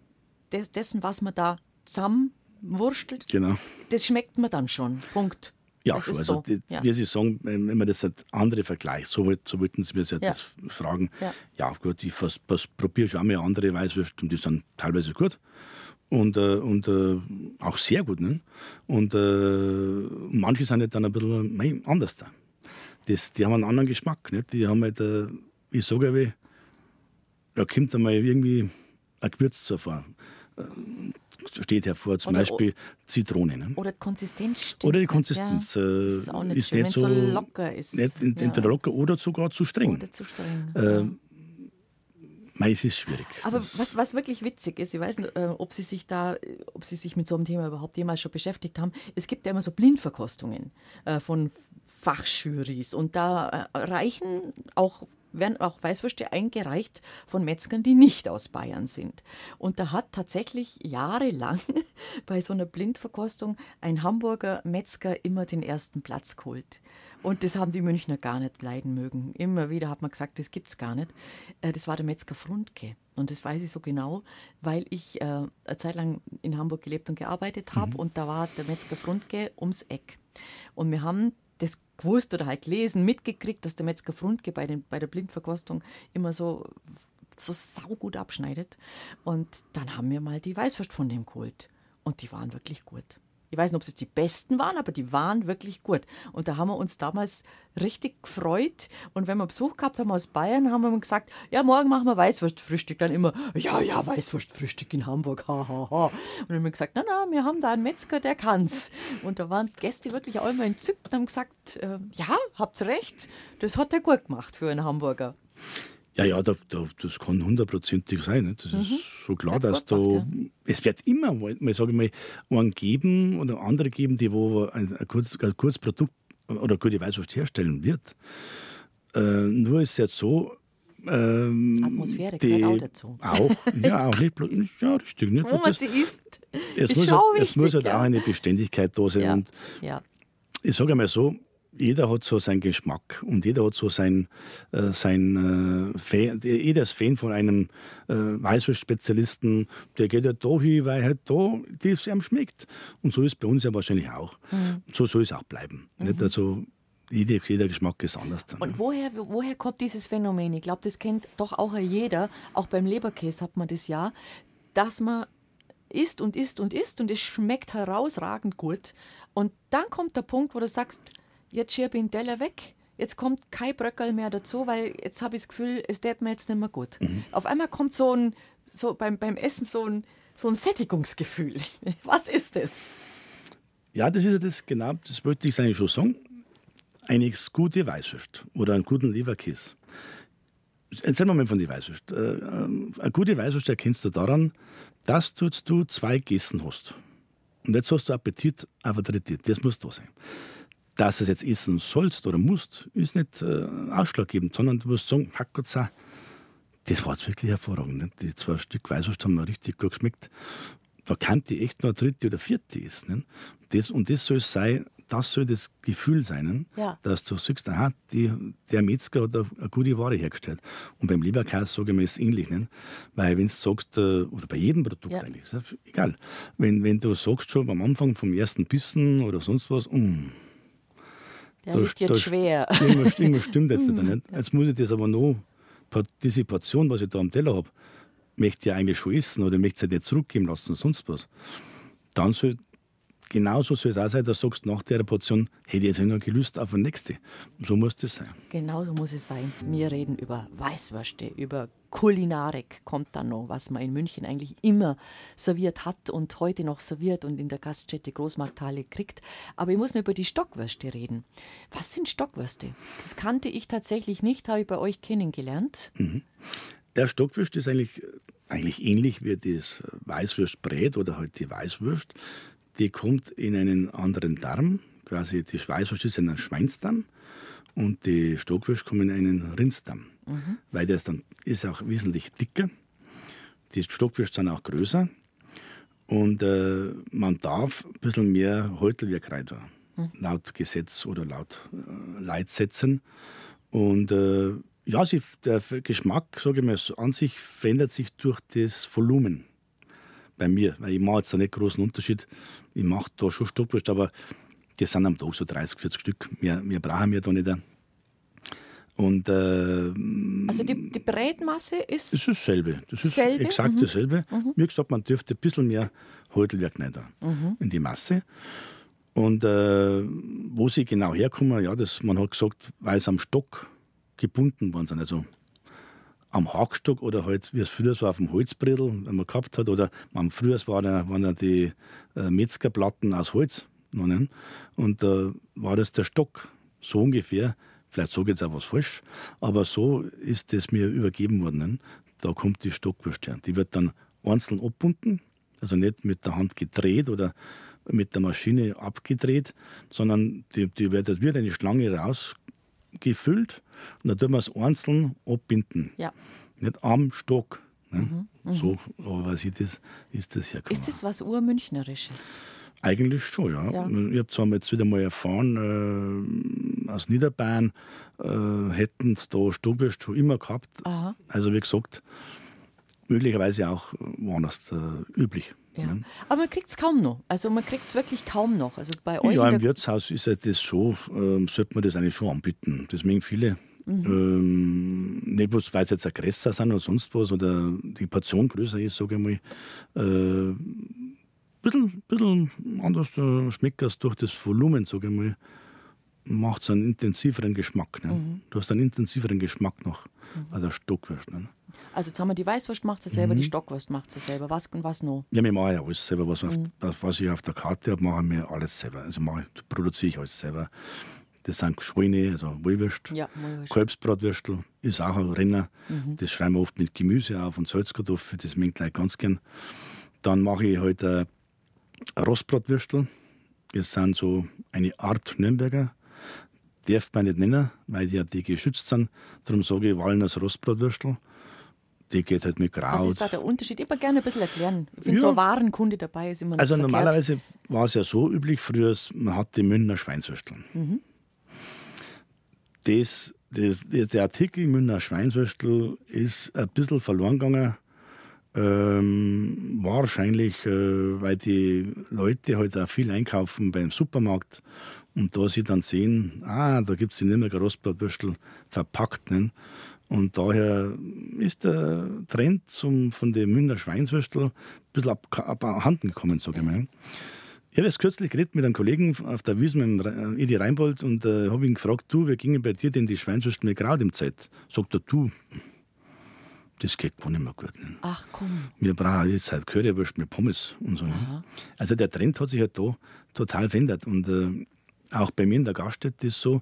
des, dessen, was man da zusammenwurstelt, genau. das schmeckt man dann schon. Punkt. Ja, schon. Also, so. die, ja. wie Sie sagen, wenn man das mit andere vergleicht, so, so wollten Sie mir ja, ja. das fragen. Ja, ja gut, ich probiere schon einmal andere Weißwürste und die sind teilweise gut und, äh, und äh, auch sehr gut. Ne? Und äh, manche sind halt dann ein bisschen mei, anders. Da. Das, die haben einen anderen Geschmack. Nicht? Die haben halt, äh, ich sage da kommt einmal irgendwie ein Gewürz zuvor steht hervor, zum oder Beispiel Zitrone. Ne? Oder die Konsistenz stimmt. Oder die Konsistenz ja, äh, ist, auch nicht, ist schön, nicht so, so, locker ist. Nicht, entweder ja. locker oder sogar zu streng. Oder zu streng. Äh, Mais ist schwierig. Aber was, was wirklich witzig ist, ich weiß nicht, äh, ob Sie sich da, ob Sie sich mit so einem Thema überhaupt jemals schon beschäftigt haben. Es gibt ja immer so Blindverkostungen äh, von Fachjurys und da äh, reichen auch werden auch Weißwürste eingereicht von Metzgern, die nicht aus Bayern sind. Und da hat tatsächlich jahrelang bei so einer Blindverkostung ein Hamburger Metzger immer den ersten Platz geholt. Und das haben die Münchner gar nicht leiden mögen. Immer wieder hat man gesagt, das gibt's gar nicht. Äh, das war der Metzger Frundke. Und das weiß ich so genau, weil ich äh, eine Zeit lang in Hamburg gelebt und gearbeitet habe. Mhm. Und da war der Metzger Frundke ums Eck. Und wir haben das gewusst oder halt gelesen, mitgekriegt, dass der Metzger Frundke bei, den, bei der Blindverkostung immer so, so saugut abschneidet. Und dann haben wir mal die Weißwurst von dem geholt. Und die waren wirklich gut. Ich weiß nicht, ob es die besten waren, aber die waren wirklich gut. Und da haben wir uns damals richtig gefreut. Und wenn wir Besuch gehabt haben aus Bayern, haben wir gesagt, ja, morgen machen wir Weißwurstfrühstück. Dann immer, ja, ja, Weißwurstfrühstück in Hamburg, ha, ha, ha. Und dann haben wir gesagt, na, na, wir haben da einen Metzger, der kann's. Und da waren Gäste wirklich auch immer entzückt und haben gesagt, äh, ja, habt recht, das hat er gut gemacht für einen Hamburger. Ja, ja, da, da, das kann hundertprozentig sein. Ne? Das mhm. ist schon klar, das dass da. Ja. Es wird immer mal, sage ich mal, einen geben oder andere geben, die wo ein, ein, kurz, ein kurzes Produkt oder gute Weißwurst herstellen wird. Äh, nur ist es jetzt so, ähm, Atmosphäre die, gehört auch dazu. Auch, ja, auch nicht, ja, richtig. Nicht. Wo man sie isst, es ist muss, schon halt, wichtig, Es muss halt ja. auch eine Beständigkeit da sein. Ja. Und ja. Ich sage einmal so, jeder hat so seinen Geschmack und jeder hat so sein, äh, sein äh, Fan, jeder ist Fan von einem äh, Weißwurst-Spezialisten, der geht ja da hin, weil halt da das ihm schmeckt. Und so ist es bei uns ja wahrscheinlich auch. Mhm. So soll es auch bleiben. Mhm. Nicht? Also jeder, jeder, Geschmack ist anders. Dann, und woher, woher kommt dieses Phänomen? Ich glaube, das kennt doch auch jeder, auch beim Leberkäse hat man das ja, dass man isst und isst und isst und es schmeckt herausragend gut. Und dann kommt der Punkt, wo du sagst, jetzt schiebe ich den Teller weg, jetzt kommt kein Bröckel mehr dazu, weil jetzt habe ich das Gefühl, es tät mir jetzt nicht mehr gut. Mhm. Auf einmal kommt so ein, so beim, beim Essen so ein, so ein Sättigungsgefühl. Was ist das? Ja, das ist ja das, genau, das wollte ich eigentlich schon sagen. Eine gute Weißwurst oder einen guten Leberkäse. Erzähl mal von der Weißwurst. Äh, äh, eine gute Weißwurst erkennst du daran, dass du, zwei Gessen hast. Und jetzt hast du Appetit auf ein drittes. Das muss da sein. Dass du es jetzt essen sollst oder musst, ist nicht äh, ausschlaggebend, sondern du musst sagen, Hackgottsau, das war jetzt wirklich hervorragend. Nicht? Die zwei Stück Weißwurst haben mir richtig gut geschmeckt. Da kann die echt eine dritte oder vierte essen. Das, und das soll es sein, das soll das Gefühl sein, ja. dass du sagst, aha, die, der Metzger hat eine, gute Ware hergestellt. Und beim Leberkäse sage ich mal, ist es ähnlich. Nicht? Weil wenn du sagst, äh, oder bei jedem Produkt ja. eigentlich, ist egal. Wenn, wenn du sagst schon am Anfang vom ersten Bissen oder sonst was, mm, der da, liegt jetzt schwer. Irgendwas, irgendwas stimmt jetzt nicht. Jetzt muss ich das aber noch, diese Portion, was ich da am Teller habe, möchte ich ja eigentlich schon essen oder möchte sie nicht zurückgeben lassen, sonst was. Dann soll genauso soll es auch sein, dass du sagst, nach der Portion hätte ich jetzt irgendwann gelüst auf eine nächste. So muss das sein. Genau so muss es sein. Wir reden über Weißwürste, über Kulinarik kommt dann noch, was man in München eigentlich immer serviert hat und heute noch serviert und in der Gaststätte Großmarkthalle kriegt. Aber ich muss noch über die Stockwürste reden. Was sind Stockwürste? Das kannte ich tatsächlich nicht, habe ich bei euch kennengelernt. Mhm. Der Stockwürst ist eigentlich, eigentlich ähnlich wie das Weißwürstbrät oder halt die Weißwürst die kommt in einen anderen Darm. Quasi die Schweißwurst ist in einen Schweinsdarm und die Stockwurst kommt in einen Rindsdarm. Mhm. Weil das dann ist auch wesentlich dicker. Die Stockwürste sind auch größer. Und äh, man darf ein bisschen mehr Häutelwerk rein mhm. laut Gesetz oder laut äh, Leitsätzen. Und äh, ja, sie, der Geschmack, sage ich mal, an sich verändert sich durch das Volumen bei mir, weil ich mache jetzt da nicht großen Unterschied. Ich mache da schon Stockwurst, aber die sind am Tag so 30, 40 Stück. Mehr, mehr brauchen wir da nicht. Und, äh, also die, die Brätmasse ist. Das ist dasselbe. Das ist selbe? exakt mhm. dasselbe. Mhm. Wie gesagt, man dürfte ein bisschen mehr Häutelwerk rein mhm. in die Masse. Und äh, wo sie genau herkommen, ja, das, man hat gesagt, weil sie am Stock gebunden worden sind. Also am Hackstock oder halt, wie es früher so auf dem Holzbredel, wenn man gehabt hat, oder man, früher waren ja, waren ja die äh, Metzgerplatten aus Holz. Und da äh, war das der Stock, so ungefähr. Vielleicht sage ich jetzt auch was falsch, aber so ist das mir übergeben worden. Ne? Da kommt die Stockwurst her. Die wird dann einzeln abbunden, also nicht mit der Hand gedreht oder mit der Maschine abgedreht, sondern die, die wird, wird eine Schlange rausgefüllt und dann tun wir es einzeln abbinden. Ja. Nicht am Stock. Ne? Mhm, mhm. so, aber was ich das, ist das ja klar. Ist das was Urmünchnerisches? Eigentlich schon, ja. ja. Ich habe zwar jetzt wieder mal erfahren, äh, aus Niederbayern äh, hätten es da Stockwürst schon immer gehabt. Aha. Also wie gesagt, möglicherweise auch woanders äh, üblich. Ja. Ne? Aber man kriegt es kaum noch. Also man kriegt es wirklich kaum noch. Also bei euch ja, im Wirtshaus ist ja das schon, äh, sollte man das eigentlich schon anbieten. Das mögen viele. Mhm. Ähm, nicht bloß, weil es jetzt größer sind oder sonst was oder die Portion größer ist, sage ich mal. Äh, bisschen, bisschen anders äh, schmeckt es durch das Volumen, sage ich mal, macht es einen intensiveren Geschmack. Ne? Mhm. Du hast einen intensiveren Geschmack noch mhm. als der Stockwurst. Ne? Also jetzt haben wir die Weißwurst macht sie selber, mhm. die Stockwurst macht sie selber. Was und was noch? Ja, wir machen ja alles selber. Was, mhm. auf, was ich auf der Karte habe, machen wir alles selber. Also mache, produziere ich alles selber. Das sind Schweine, also Wollwürst, ja, Kalbsbratwürstel, ist auch ein Renner. Mhm. Das schreiben wir oft mit Gemüse auf und Salzkartoffeln, das mengt gleich ganz gern. Dann mache ich halt ein Rostbratwürstel. Das sind so eine Art Nürnberger. Darf man nicht nennen, weil die, die geschützt sind. Darum sage ich Walners Rostbratwürstel. Die geht halt mit Kraut. Was ist da der Unterschied? Ich würde gerne ein bisschen erklären. Ich finde, ja. so ein Warenkunde dabei ist immer Also verkehrt. normalerweise war es ja so üblich, früher, man hat die Münchner Schweinswürstel. Mhm. Das, das, der Artikel Münchner Schweinswürstel ist ein bisschen verloren gegangen. Ähm, wahrscheinlich, äh, weil die Leute halt auch viel einkaufen beim Supermarkt und da sie dann sehen, ah, da gibt es die Nürnberger Rostbratwürstel verpackt. Ne? Und daher ist der Trend zum, von den Münchner Schweinswürstel ein bisschen ab, abhanden gekommen, sage ich mal. Ich habe jetzt kürzlich geredet mit einem Kollegen auf der Wiesn, mit dem Edi Reinbold, und äh, habe ihn gefragt, du, wie gingen bei dir denn die Schweinswürstel mit Kraut im Zeit? Sagt er, du, das geht gar nicht mehr gut. Ne? Ach komm. Wir brauchen jetzt halt Currywurst mit Pommes und so. Ne? Also der Trend hat sich halt da total verändert. Und äh, auch bei mir in der Gaststätte ist so,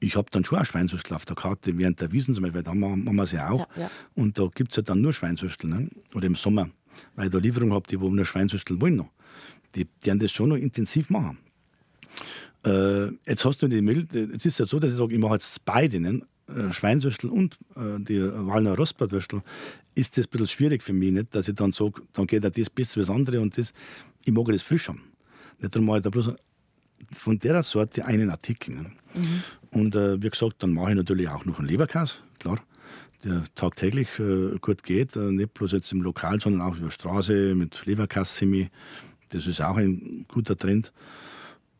ich habe dann schon auch Schweinswürstel auf der Karte während der Wiesen zum Beispiel, da machen wir es ja auch. Ja, ja. Und da gibt es ja dann nur Schweinswürstel. Ne? Oder im Sommer, weil ich da Lieferung habe, die wo nur Schweinswürstel wollen noch. Die werden das schon noch intensiv machen. Äh, jetzt hast du die Milch, jetzt ist es ja so, dass ich sage, ich mache jetzt beide, ne? Äh, Schweinswürstel und äh, die Wallner Rostbratwürstel, ist das ein bisschen schwierig für mich, nicht? dass ich dann sage, dann geht auch das besser als das andere und das, ich mag das frisch haben. Nicht darum mache ich da bloß von der Sorte einen Artikel. Ne? Mhm. Und äh, wie gesagt, dann mache ich natürlich auch noch einen Leberkäse, klar, der tagtäglich äh, gut geht, äh, nicht bloß jetzt im Lokal, sondern auch über Straße mit Leberkäse-Semi. Das ist auch ein guter Trend.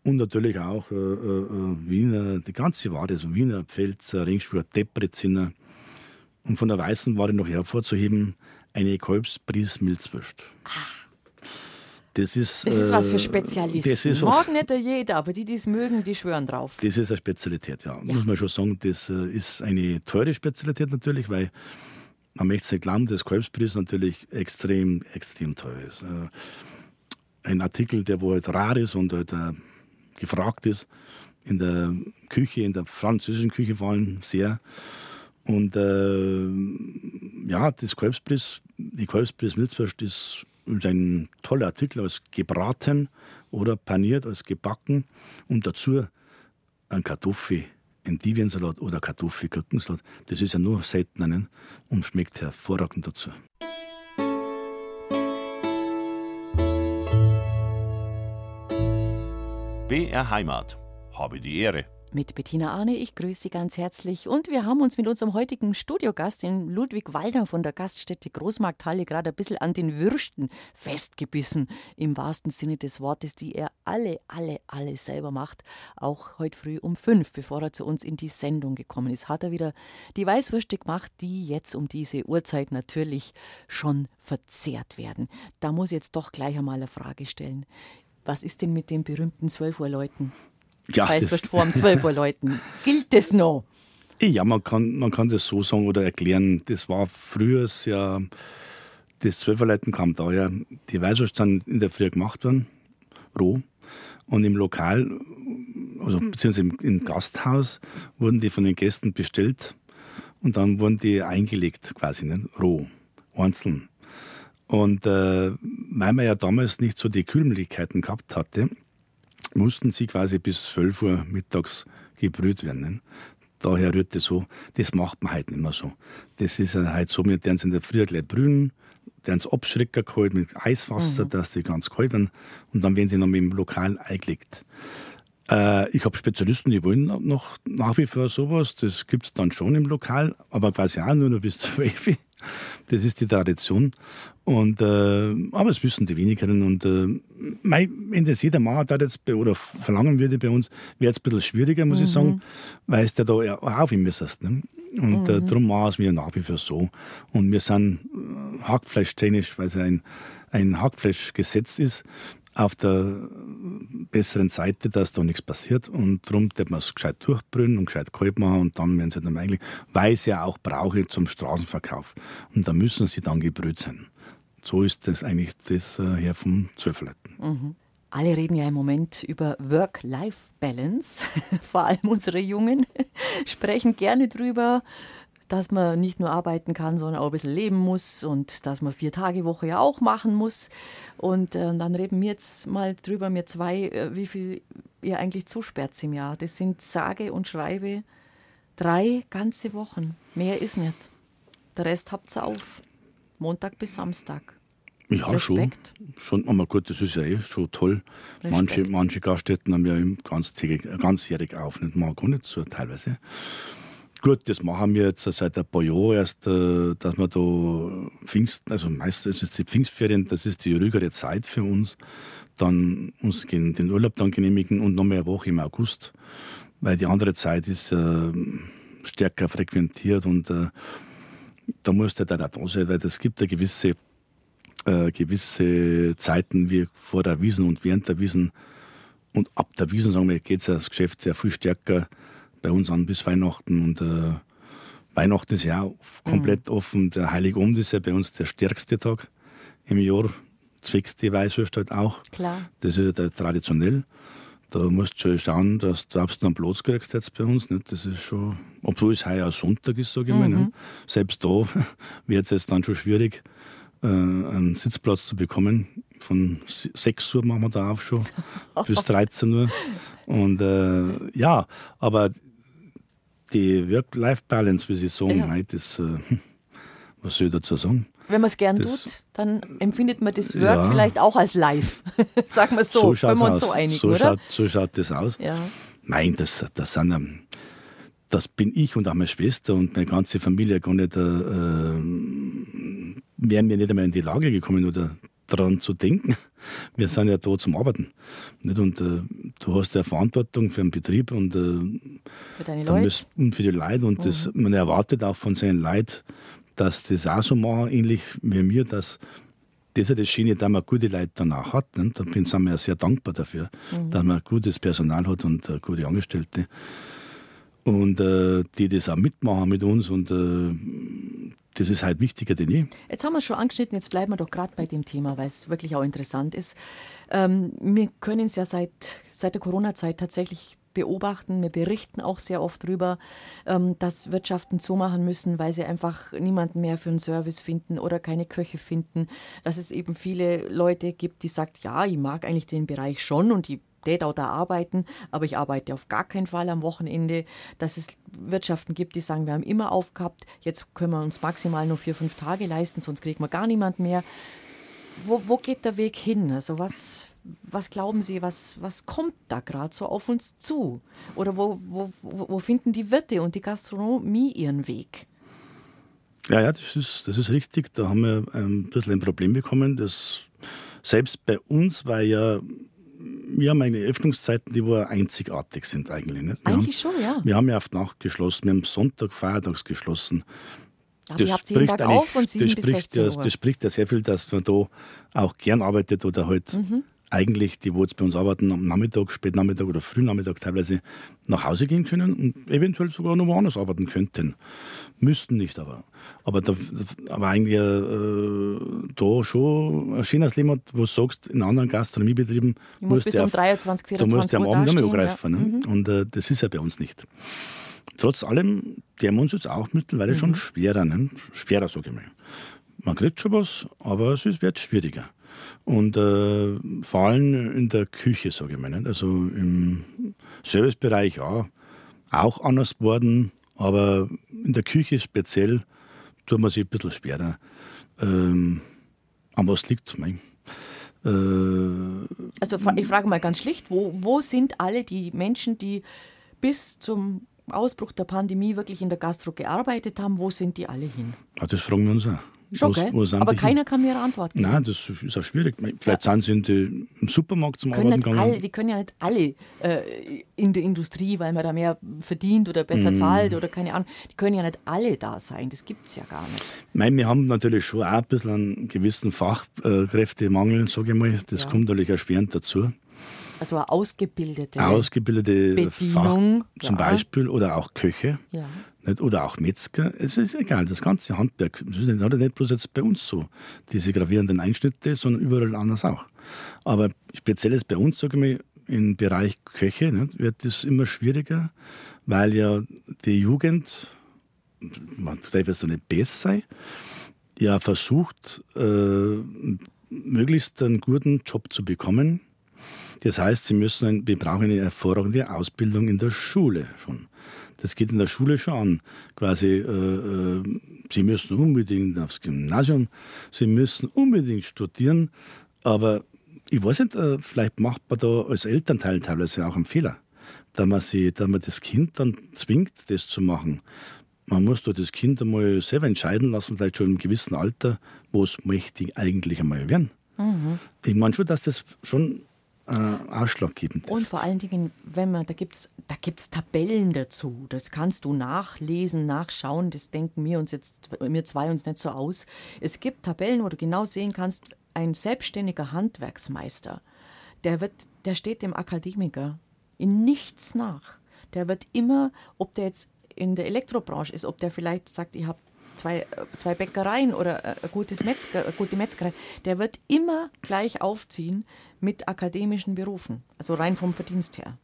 Und natürlich auch äh, äh, Wiener, die ganze Ware, also Wiener, Pfälzer, Ringspur, Depreziner. Und von der weißen Ware noch hervorzuheben, eine Kolbsbries-Milzwurst. Das ist, das ist was für Spezialisten. Das ist Mag nicht jeder, aber die, die es mögen, die schwören drauf. Das ist eine Spezialität, ja. ja. Muss man schon sagen, das äh, ist eine teure Spezialität natürlich, weil man möchte es nicht glauben, das Kolbsbries natürlich extrem, extrem teuer ist. Äh, ein Artikel, der wo halt rar ist und halt gefragt ist. In der Küche, in der französischen Küche vor allem sehr. Und äh, ja, das Kalbsbriss, die Kalbsbriss Milzwurst ist ein toller Artikel als gebraten oder paniert, als gebacken und dazu ein Kartoffel, ein oder Kartoffelgurkensalat. Das ist ja nur seltener ne? und schmeckt hervorragend dazu. BR Heimat. Habe die Ehre. Mit Bettina Arne, ich grüße Sie ganz herzlich. Und wir haben uns mit unserem heutigen Studiogast, den Ludwig Walder von der Gaststätte Großmarkthalle, gerade ein bisschen an den Würsten festgebissen, im wahrsten Sinne des Wortes, die er alle, alle, alle selber macht. Auch heute früh um fünf, bevor er zu uns in die Sendung gekommen ist, hat er wieder die Weißwürste gemacht, die jetzt um diese Uhrzeit natürlich schon verzehrt werden. Da muss ich jetzt doch gleich einmal eine Frage stellen. Was ist denn mit den berühmten 12 Uhr Leuten? Ja, Weißwurst vor dem 12 Uhr Leuten. Gilt das noch? Ja, man kann, man kann das so sagen oder erklären. Das war früher ja, das 12 Uhr Leuten kam daher, die Weißwurst sind in der Früh gemacht worden, roh. Und im Lokal, also beziehungsweise im, im Gasthaus, wurden die von den Gästen bestellt und dann wurden die eingelegt quasi, nicht? roh, einzeln. Und äh, weil man ja damals nicht so die Kühlmöglichkeiten gehabt hatte, mussten sie quasi bis 12 Uhr mittags gebrüht werden. Ne? Daher rührt das so, das macht man halt nicht mehr so. Das ist halt so, wir werden in der Früh gleich brühen, werden sie Abschrecker geholt mit Eiswasser, mhm. dass die ganz kalt werden und dann werden sie noch mit dem Lokal eingelegt. Äh, ich habe Spezialisten, die wollen noch nach wie vor sowas, das gibt es dann schon im Lokal, aber quasi auch nur noch bis 12 Uhr. Das ist die Tradition. Und, äh, aber es wissen die wenigeren. Und äh, mein, wenn das jeder Mann da jetzt bei, oder verlangen würde bei uns, wäre es ein bisschen schwieriger, muss mhm. ich sagen, weil es da auch auf ihm müsstest. Ne? Und äh, mhm. äh, darum machen es mir nach wie vor so. Und wir sind äh, hackfleischtechnisch, weil es ein, ein Hackfleischgesetz ist, auf der besseren Seite, dass da nichts passiert. Und darum wird man es gescheit durchbrühen und gescheit kalt machen und dann werden sie dann eigentlich, weil ich ja auch brauche zum Straßenverkauf. Und da müssen sie dann gebrüht sein. So ist das eigentlich das äh, her vom Zwölferleiten. Mhm. Alle reden ja im Moment über Work-Life-Balance, vor allem unsere Jungen sprechen gerne drüber dass man nicht nur arbeiten kann, sondern auch ein bisschen leben muss und dass man vier Tage Woche ja auch machen muss. Und äh, dann reden wir jetzt mal drüber, mir zwei, äh, wie viel ihr eigentlich zusperrt im Jahr. Das sind sage und schreibe drei ganze Wochen. Mehr ist nicht. Der Rest habt ihr auf. Montag bis Samstag. Ja, Respekt. schon. Schon, aber gut, das ist ja eh schon toll. Manche, manche Gaststätten haben ja ganzjährig, ganzjährig auf, nicht mal gar nicht so teilweise. Gut, das machen wir jetzt seit ein paar Jahren erst, äh, dass wir da Pfingsten, also meistens ist es die Pfingstferien, das ist die ruhigere Zeit für uns. Dann uns den Urlaub dann genehmigen und noch mehr eine Woche im August, weil die andere Zeit ist äh, stärker frequentiert und äh, da muss der dann auch da sein, weil es gibt eine gewisse äh, gewisse Zeiten wie vor der Wiesen und während der Wiesen und ab der Wiesen, sagen wir, geht das Geschäft sehr viel stärker bei uns an bis Weihnachten und äh, Weihnachten ist ja komplett mhm. offen. Der Heilige Abend ist ja bei uns der stärkste Tag im Jahr. Zwecks die Weißwurst halt auch. Klar. Das ist ja traditionell. Da musst du schon schauen, dass du einen Platz kriegst jetzt bei uns. Nicht? Das ist schon, obwohl es heuer Sonntag ist, sage ich mhm. mal. Selbst da wird es jetzt dann schon schwierig, äh, einen Sitzplatz zu bekommen. Von 6 Uhr machen wir da auf schon bis 13 Uhr. Und äh, ja, aber die Work-Life-Balance, wie Sie sagen, ja. das, äh, was soll ich dazu sagen? Wenn man es gern das, tut, dann empfindet man das Work ja. vielleicht auch als live. Sagen wir so, so können wir uns so einigen, so oder? Schaut, so schaut das aus. Ja. Nein, das, das sind ähm, das bin ich und auch meine Schwester und meine ganze Familie gar nicht, äh, äh wären wir nicht einmal in die Lage gekommen oder daran zu denken. Wir sind ja da zum Arbeiten. Nicht? Und äh, du hast ja Verantwortung für den Betrieb und, äh, für deine Leute. und für die Leute. Und mhm. das, man erwartet auch von seinen Leuten, dass das auch so machen, ähnlich wie mir, dass das ist das Schöne, dass man gute Leute danach hat. Ne? Da sind wir ja sehr dankbar dafür, mhm. dass man gutes Personal hat und äh, gute Angestellte. Und äh, die das auch mitmachen mit uns und äh, das ist halt wichtiger denn je. Jetzt haben wir es schon angeschnitten, jetzt bleiben wir doch gerade bei dem Thema, weil es wirklich auch interessant ist. Ähm, wir können es ja seit, seit der Corona-Zeit tatsächlich beobachten. Wir berichten auch sehr oft darüber, ähm, dass Wirtschaften zumachen müssen, weil sie einfach niemanden mehr für einen Service finden oder keine Köche finden. Dass es eben viele Leute gibt, die sagen, ja, ich mag eigentlich den Bereich schon und ich tät auch da arbeiten, aber ich arbeite auf gar keinen Fall am Wochenende. Dass es Wirtschaften gibt, die sagen, wir haben immer aufgehabt, jetzt können wir uns maximal nur vier, fünf Tage leisten, sonst kriegt man gar niemand mehr. Wo, wo geht der Weg hin? Also was, was glauben Sie, was, was kommt da gerade so auf uns zu? Oder wo, wo, wo finden die Wirte und die Gastronomie ihren Weg? Ja, ja, das ist, das ist richtig. Da haben wir ein bisschen ein Problem bekommen. Das selbst bei uns war ja, wir haben eine Öffnungszeiten, die wo einzigartig sind eigentlich. Nicht? Wir eigentlich haben, schon, ja. Wir haben ja auf Nacht geschlossen, wir haben Sonntag, Feiertags geschlossen. Aber das ihr habt jeden Tag auf und 7 bis 16 Uhr. Das spricht ja sehr viel, dass man da auch gern arbeitet oder halt mhm eigentlich, die, wo jetzt bei uns arbeiten, am Nachmittag, Spätnachmittag oder Frühnachmittag teilweise nach Hause gehen können und eventuell sogar noch woanders arbeiten könnten. Müssten nicht, aber. Aber, da, aber eigentlich äh, da schon ein schönes Leben hat, wo du sagst, in anderen Gastronomiebetrieben ich muss bis um 23, 24 Du musst ja am Abend nicht mehr angreifen. Ne? Mhm. Und äh, das ist ja bei uns nicht. Trotz allem, der wir uns jetzt auch mittlerweile mhm. schon schwerer, ne? schwerer sage ich mal. Man kriegt schon was, aber es wird schwieriger. Und äh, vor allem in der Küche, sage ich mal. Nicht? Also im Servicebereich ja, auch anders geworden, aber in der Küche speziell tut man sich ein bisschen schwerer. Ähm, an was liegt mein? Äh, also ich frage mal ganz schlicht, wo, wo sind alle die Menschen, die bis zum Ausbruch der Pandemie wirklich in der Gastro gearbeitet haben, wo sind die alle hin? Ja, das fragen wir uns auch. Schon, gell? Aber keiner kann mir eine Antwort geben. Nein, das ist auch schwierig. Vielleicht ja. sind sie im Supermarkt zum Arbeiten gegangen. Alle, die können ja nicht alle äh, in der Industrie, weil man da mehr verdient oder besser mm. zahlt oder keine Ahnung. Die können ja nicht alle da sein. Das gibt es ja gar nicht. Nein, wir haben natürlich schon auch ein bisschen einen gewissen Fachkräftemangel, sage ich mal. Das ja. kommt natürlich erschwerend dazu. Also eine ausgebildete, ausgebildete Bedienung, Fach, zum ja. Beispiel oder auch Köche. Ja. Nicht? Oder auch Metzger. Es ist egal, das ganze Handwerk. Das ist nicht bloß jetzt bei uns so, diese gravierenden Einschnitte, sondern überall anders auch. Aber speziell ist bei uns, sage ich mal, im Bereich Köche nicht, wird es immer schwieriger, weil ja die Jugend, man darf jetzt nicht besser sein, ja versucht, äh, möglichst einen guten Job zu bekommen. Das heißt, sie müssen, wir brauchen eine hervorragende Ausbildung in der Schule schon. Das geht in der Schule schon an. Quasi, äh, äh, Sie müssen unbedingt aufs Gymnasium, Sie müssen unbedingt studieren, aber ich weiß nicht, äh, vielleicht macht man da als Elternteil teilweise auch einen Fehler, da man, sie, da man das Kind dann zwingt, das zu machen. Man muss doch das Kind einmal selber entscheiden lassen, vielleicht schon im gewissen Alter, was möchte ich eigentlich einmal werden. Mhm. Ich meine schon, dass das schon äh, ausschlaggebend ist. Und vor allen Dingen, wenn man, da gibt es da gibt's Tabellen dazu. Das kannst du nachlesen, nachschauen. Das denken wir uns jetzt, wir zwei uns nicht so aus. Es gibt Tabellen, wo du genau sehen kannst, ein selbstständiger Handwerksmeister, der, wird, der steht dem Akademiker in nichts nach. Der wird immer, ob der jetzt in der Elektrobranche ist, ob der vielleicht sagt, ich habe zwei, zwei Bäckereien oder ein gutes Metzger, eine gute Metzgerei, der wird immer gleich aufziehen mit akademischen Berufen, also rein vom Verdienst her.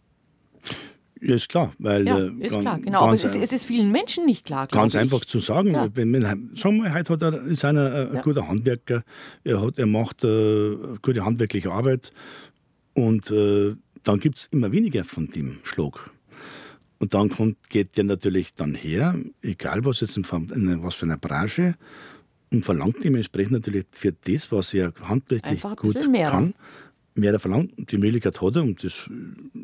Ja, ist klar. Weil, ja, äh, ist ganz- klar, genau. Aber es ist, es ist vielen Menschen nicht klar, Ganz ich. einfach zu sagen, Ja. wenn man, sagen wir, heute hat er, ist einer ein Ja. guter Handwerker, er, hat, er macht äh, gute handwerkliche Arbeit und äh, dann gibt es immer weniger von dem Schlag. Und dann kommt, geht der natürlich dann her, egal was jetzt in, in was für einer Branche, und verlangt dementsprechend natürlich für das, was er handwerklich ein gut mehr. kann, mehr verlangt. Die Möglichkeit hat er und das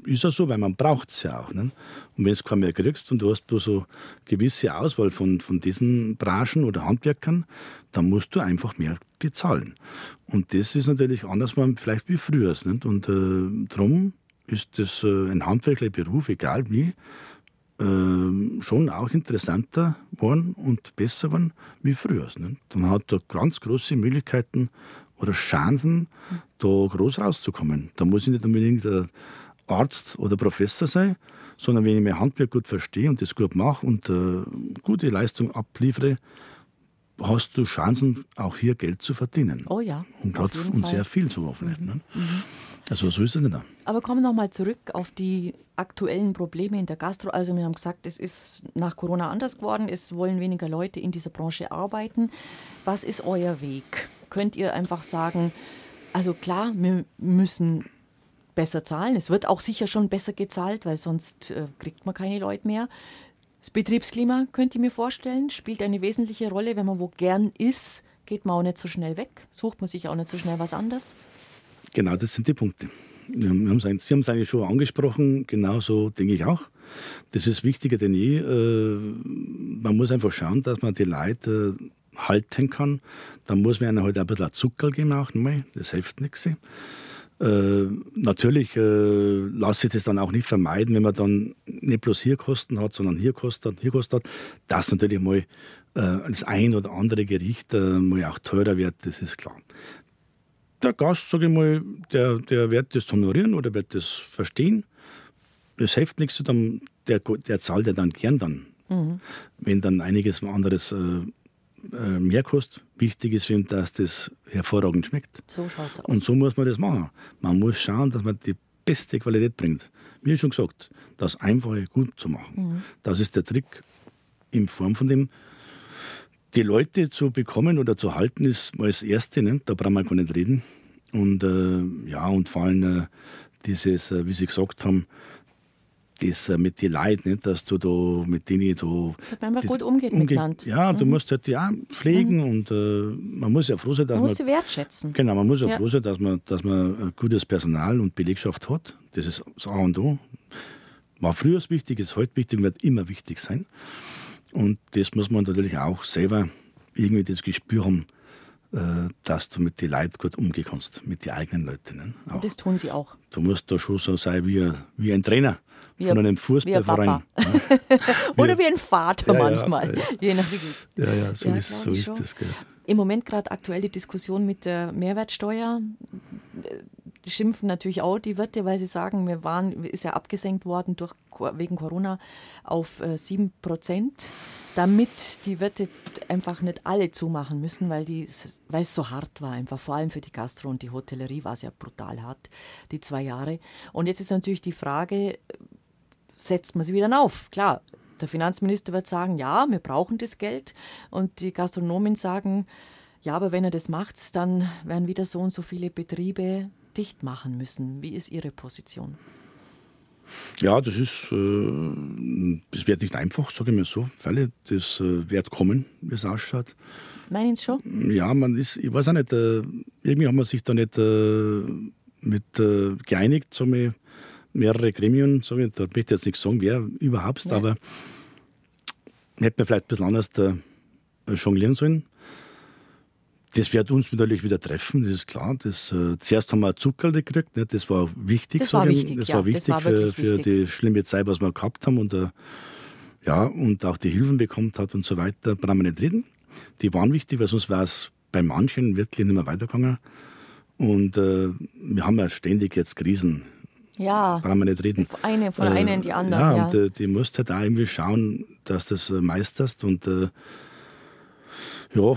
ist ja so, weil man braucht es ja auch. Ne? Und wenn du keinen mehr kriegst und du hast bloß so gewisse Auswahl von, von diesen Branchen oder Handwerkern, dann musst du einfach mehr bezahlen. Und das ist natürlich anders vielleicht wie früher. Nicht? Und äh, darum ist das äh, ein handwerklicher Beruf, egal wie, ähm, schon auch interessanter geworden und besser geworden wie früher. Nicht? Man hat da ganz große Möglichkeiten oder Chancen, da groß rauszukommen. Da muss ich nicht unbedingt der Arzt oder Professor sein, sondern wenn ich mein Handwerk gut verstehe und das gut mache und äh, gute Leistung abliefere, hast du Chancen, auch hier Geld zu verdienen. Oh ja, Und, grad, und sehr viel sogar vielleicht. Ne? Also so ist es nicht. Aber kommen wir nochmal zurück auf die aktuellen Probleme in der Gastro. Also wir haben gesagt, es ist nach Corona anders geworden, es wollen weniger Leute in dieser Branche arbeiten. Was ist euer Weg? Könnt ihr einfach sagen, also klar, wir müssen besser zahlen. Es wird auch sicher schon besser gezahlt, weil sonst äh, kriegt man keine Leute mehr. Das Betriebsklima, könnt ihr mir vorstellen, spielt eine wesentliche Rolle. Wenn man wo gern ist, geht man auch nicht so schnell weg, sucht man sich auch nicht so schnell was anderes. Genau, das sind die Punkte. Sie haben es eigentlich schon angesprochen, genauso denke ich auch. Das ist wichtiger denn je. Äh, Man muss einfach schauen, dass man die Leute halten kann. Da muss man ihnen halt ein bisschen Zucker geben, auch nochmal. das hilft nichts. Äh, natürlich äh, lasse sich das dann auch nicht vermeiden, wenn man dann nicht bloß hier Kosten hat, sondern hier Kosten hat, hier Kosten hat, dass natürlich mal das ein oder andere Gericht mal auch teurer wird, das ist klar der Gast, sage ich mal, der, der wird das honorieren oder wird das verstehen. Es hilft nichts, dann, der, der zahlt ja dann gern dann. Wenn dann einiges anderes äh, äh, mehr kostet. Wichtig ist ihn, dass das hervorragend schmeckt. So schaut's aus. Und so muss man das machen. Man muss schauen, dass man die beste Qualität bringt. Wie schon gesagt, das Einfache gut zu machen. Das ist der Trick in Form von dem, die Leute zu bekommen oder zu halten, ist mal das Erste. Ne? Da brauchen wir gar nicht reden. Und äh, ja, und vor allem äh, dieses, äh, wie Sie gesagt haben, das äh, mit den Leuten, nicht? dass du da mit denen so. Dass man gut umgeht miteinander. Mhm. Ja, du musst halt auch pflegen und äh, man muss ja froh sein, dass Man man. muss sie wertschätzen. Genau, man muss ja, Ja. froh sein, dass man, dass man ein gutes Personal und Belegschaft hat. Das ist das A und O. War früher wichtig, ist heute wichtig, wird immer wichtig sein. Und das muss man natürlich auch selber irgendwie das Gespür haben, äh, dass du mit den Leuten gut umgehen kannst, mit den eigenen Leuten. Ne? Und das tun sie auch. Du musst da schon so sein wie, ein- wie ein Trainer Wie von ein- einem wie ein Fußballverein. Oder wie ein Vater Ja, ja, manchmal, ja. je nachdem. Ja, ja, so Ja, ist, so ist das. Gell. Im Moment gerade aktuell die Diskussion mit der Mehrwertsteuer. Äh, Schimpfen natürlich auch die Wirte, weil sie sagen, wir waren, ist ja abgesenkt worden durch, wegen Corona auf äh, 7 Prozent, damit die Wirte einfach nicht alle zumachen müssen, weil es so hart war, einfach vor allem für die Gastro und die Hotellerie war es ja brutal hart, die zwei Jahre. Und jetzt ist natürlich die Frage, setzt man sie wieder auf. Klar, der Finanzminister wird sagen, ja, wir brauchen das Geld. Und die Gastronomen sagen, ja, aber wenn er das macht, dann werden wieder so und so viele Betriebe dicht machen müssen. Wie ist Ihre Position? Ja, das ist, äh, das wird nicht einfach, sage ich mal so. Fälle, das äh, wird kommen, wie es ausschaut. Meinen Sie schon? Ja, man ist, ich weiß auch nicht, äh, irgendwie haben wir sich da nicht mit geeinigt, so mit mehrere Gremien, so ich, da möchte ich jetzt nicht sagen, wer überhaupt, Ja. aber hätte man vielleicht ein bisschen anders jonglieren sollen. Das wird uns natürlich wieder treffen, das ist klar. Das, äh, zuerst haben wir Zucker gekriegt, nicht? das war wichtig. Das war wichtig, das ja, war wichtig das war für, für wichtig. die schlimme Zeit, was wir gehabt haben. Und, äh, ja, und auch die Hilfen bekommen hat und so weiter, brauchen wir nicht reden. Die waren wichtig, weil sonst wäre es bei manchen wirklich nicht mehr weitergegangen. Und äh, wir haben ja ständig jetzt Krisen, Ja, brauchen wir nicht reden. von eine, von einer in die andere. Ja, Ja, und äh, die musst halt auch irgendwie schauen, dass du das äh, meisterst. Und äh, ja,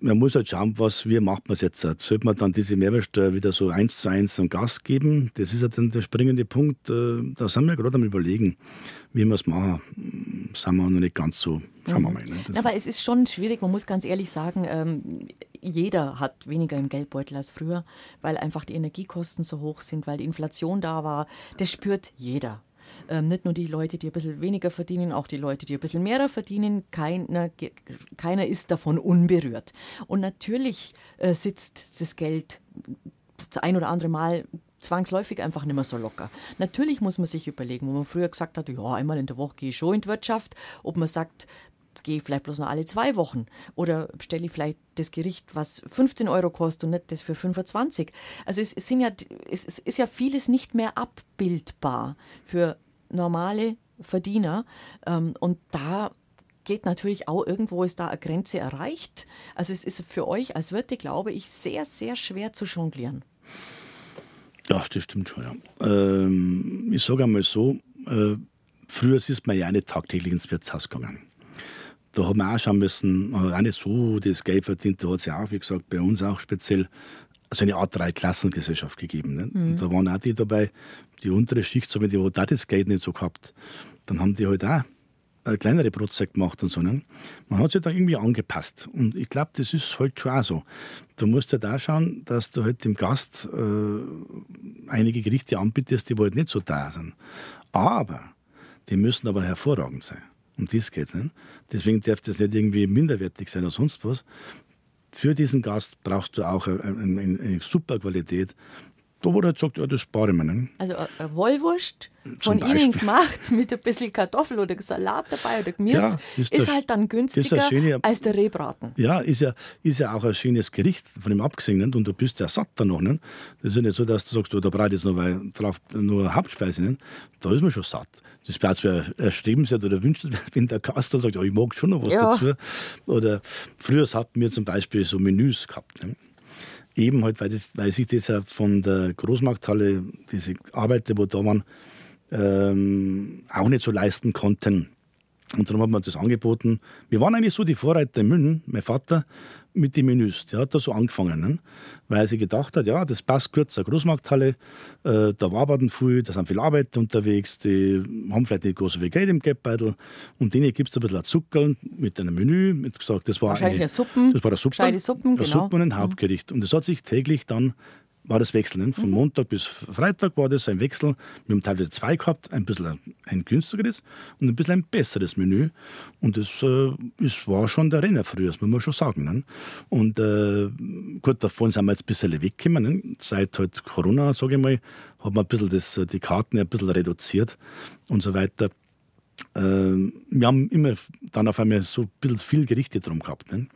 man muss halt schauen, was, wie macht man es jetzt. Sollte man dann diese Mehrwertsteuer wieder so eins zu eins am Gas geben? Das ist ja dann der springende Punkt. Äh, da sind wir gerade am Überlegen, wie wir es machen. Sind wir noch nicht ganz so. Schauen wir mal. Ne? Das- Aber es ist schon schwierig, man muss ganz ehrlich sagen, ähm, jeder hat weniger im Geldbeutel als früher, weil einfach die Energiekosten so hoch sind, weil die Inflation da war. Das spürt jeder. Ähm, nicht nur die Leute, die ein bisschen weniger verdienen, auch die Leute, die ein bisschen mehr verdienen. Keiner, keiner ist davon unberührt. Und natürlich äh, sitzt das Geld das ein oder andere Mal zwangsläufig einfach nicht mehr so locker. Natürlich muss man sich überlegen, wo man früher gesagt hat, ja, einmal in der Woche gehe ich schon in die Wirtschaft, ob man sagt, gehe vielleicht bloß noch alle zwei Wochen oder bestelle ich vielleicht das Gericht, was 15 Euro kostet und nicht das für 25. Also es, es, sind ja, es, es ist ja vieles nicht mehr abbildbar für normale Verdiener ähm, und da geht natürlich auch irgendwo ist da eine Grenze erreicht. Also es ist für euch als Wirte, glaube ich, sehr, sehr schwer zu jonglieren. Ja, das stimmt schon. Ja. Ähm, ich sage einmal so, äh, früher ist man ja nicht tagtäglich ins Wirtshaus gegangen. Da haben wir auch schauen müssen, hat auch nicht so das Geld verdient. Da hat es ja auch, wie gesagt, bei uns auch speziell so eine Art Dreiklassengesellschaft gegeben. Ne? Und da waren auch die dabei, die untere Schicht, so, die hat auch das Geld nicht so gehabt. Dann haben die halt auch eine kleinere Brotzeit gemacht und so. Ne? Man hat sich da irgendwie angepasst. Und ich glaube, das ist halt schon auch so. Du musst halt auch schauen, dass du halt dem Gast äh, einige Gerichte anbietest, die halt nicht so da sind. Aber die müssen aber hervorragend sein. Um das geht es nicht. Deswegen darf das nicht irgendwie minderwertig sein oder sonst was. Für diesen Gast brauchst du auch eine, eine, eine super Qualität. Da er halt sagt, ja, das spare ich mir. Ne? Also äh, eine Wollwurst von. Ihnen gemacht mit ein bisschen Kartoffel oder Salat dabei oder Gemüse Ja, ist ist halt dann günstiger Schöne. als der Rehbraten. Ja, ist ja, ist ja auch ein schönes Gericht von ihm abgesehen. Nicht? Und du bist ja satt dann noch. Nicht? Das ist ja nicht so, dass du sagst, oh, da brauche ich jetzt noch weil, drauf nur Hauptspeise. Nicht? Da ist man schon satt. Das wäre zwar erstrebenswert oder wünschenswert, wenn der Gast dann sagt, ja, ich mag schon noch was Ja. dazu. Oder früher hatten wir zum Beispiel so Menüs gehabt. Nicht? Eben halt, weil, das, weil sich das ja von der Großmarkthalle, diese Arbeiter, wo da waren, ähm, auch nicht so leisten konnten. Und darum hat man das angeboten. Wir waren eigentlich so die Vorreiter in München, mein Vater, mit den Menüs. Der hat da so angefangen, ne? weil er sich gedacht hat, ja, das passt gut zur Großmarkthalle, äh, da arbeiten viel, da sind viele Arbeiter unterwegs, die haben vielleicht nicht groß so viel Geld im Geldbeutel und denen gibt es ein bisschen Zucker mit einem Menü. Mit gesagt, das war Wahrscheinlich eine, eine Suppen, Das war eine Suppe, Suppen, eine genau. Suppe und ein Hauptgericht. Und das hat sich täglich dann war das Wechseln. ne? Von Mhm. Montag bis Freitag war das ein Wechsel. Wir haben teilweise zwei gehabt, ein bisschen ein, günstigeres und ein bisschen ein besseres Menü. Und das, äh, das war schon der Renner früher, das muss man schon sagen. Ne? Und äh, gut, davon sind wir jetzt ein bisschen weggekommen. Ne? Seit halt Corona, sage ich mal, hat man ein bisschen das, die Karten ein bisschen reduziert und so weiter. Äh, wir haben immer dann auf einmal so ein bisschen viel Gerichte drum gehabt. Ne?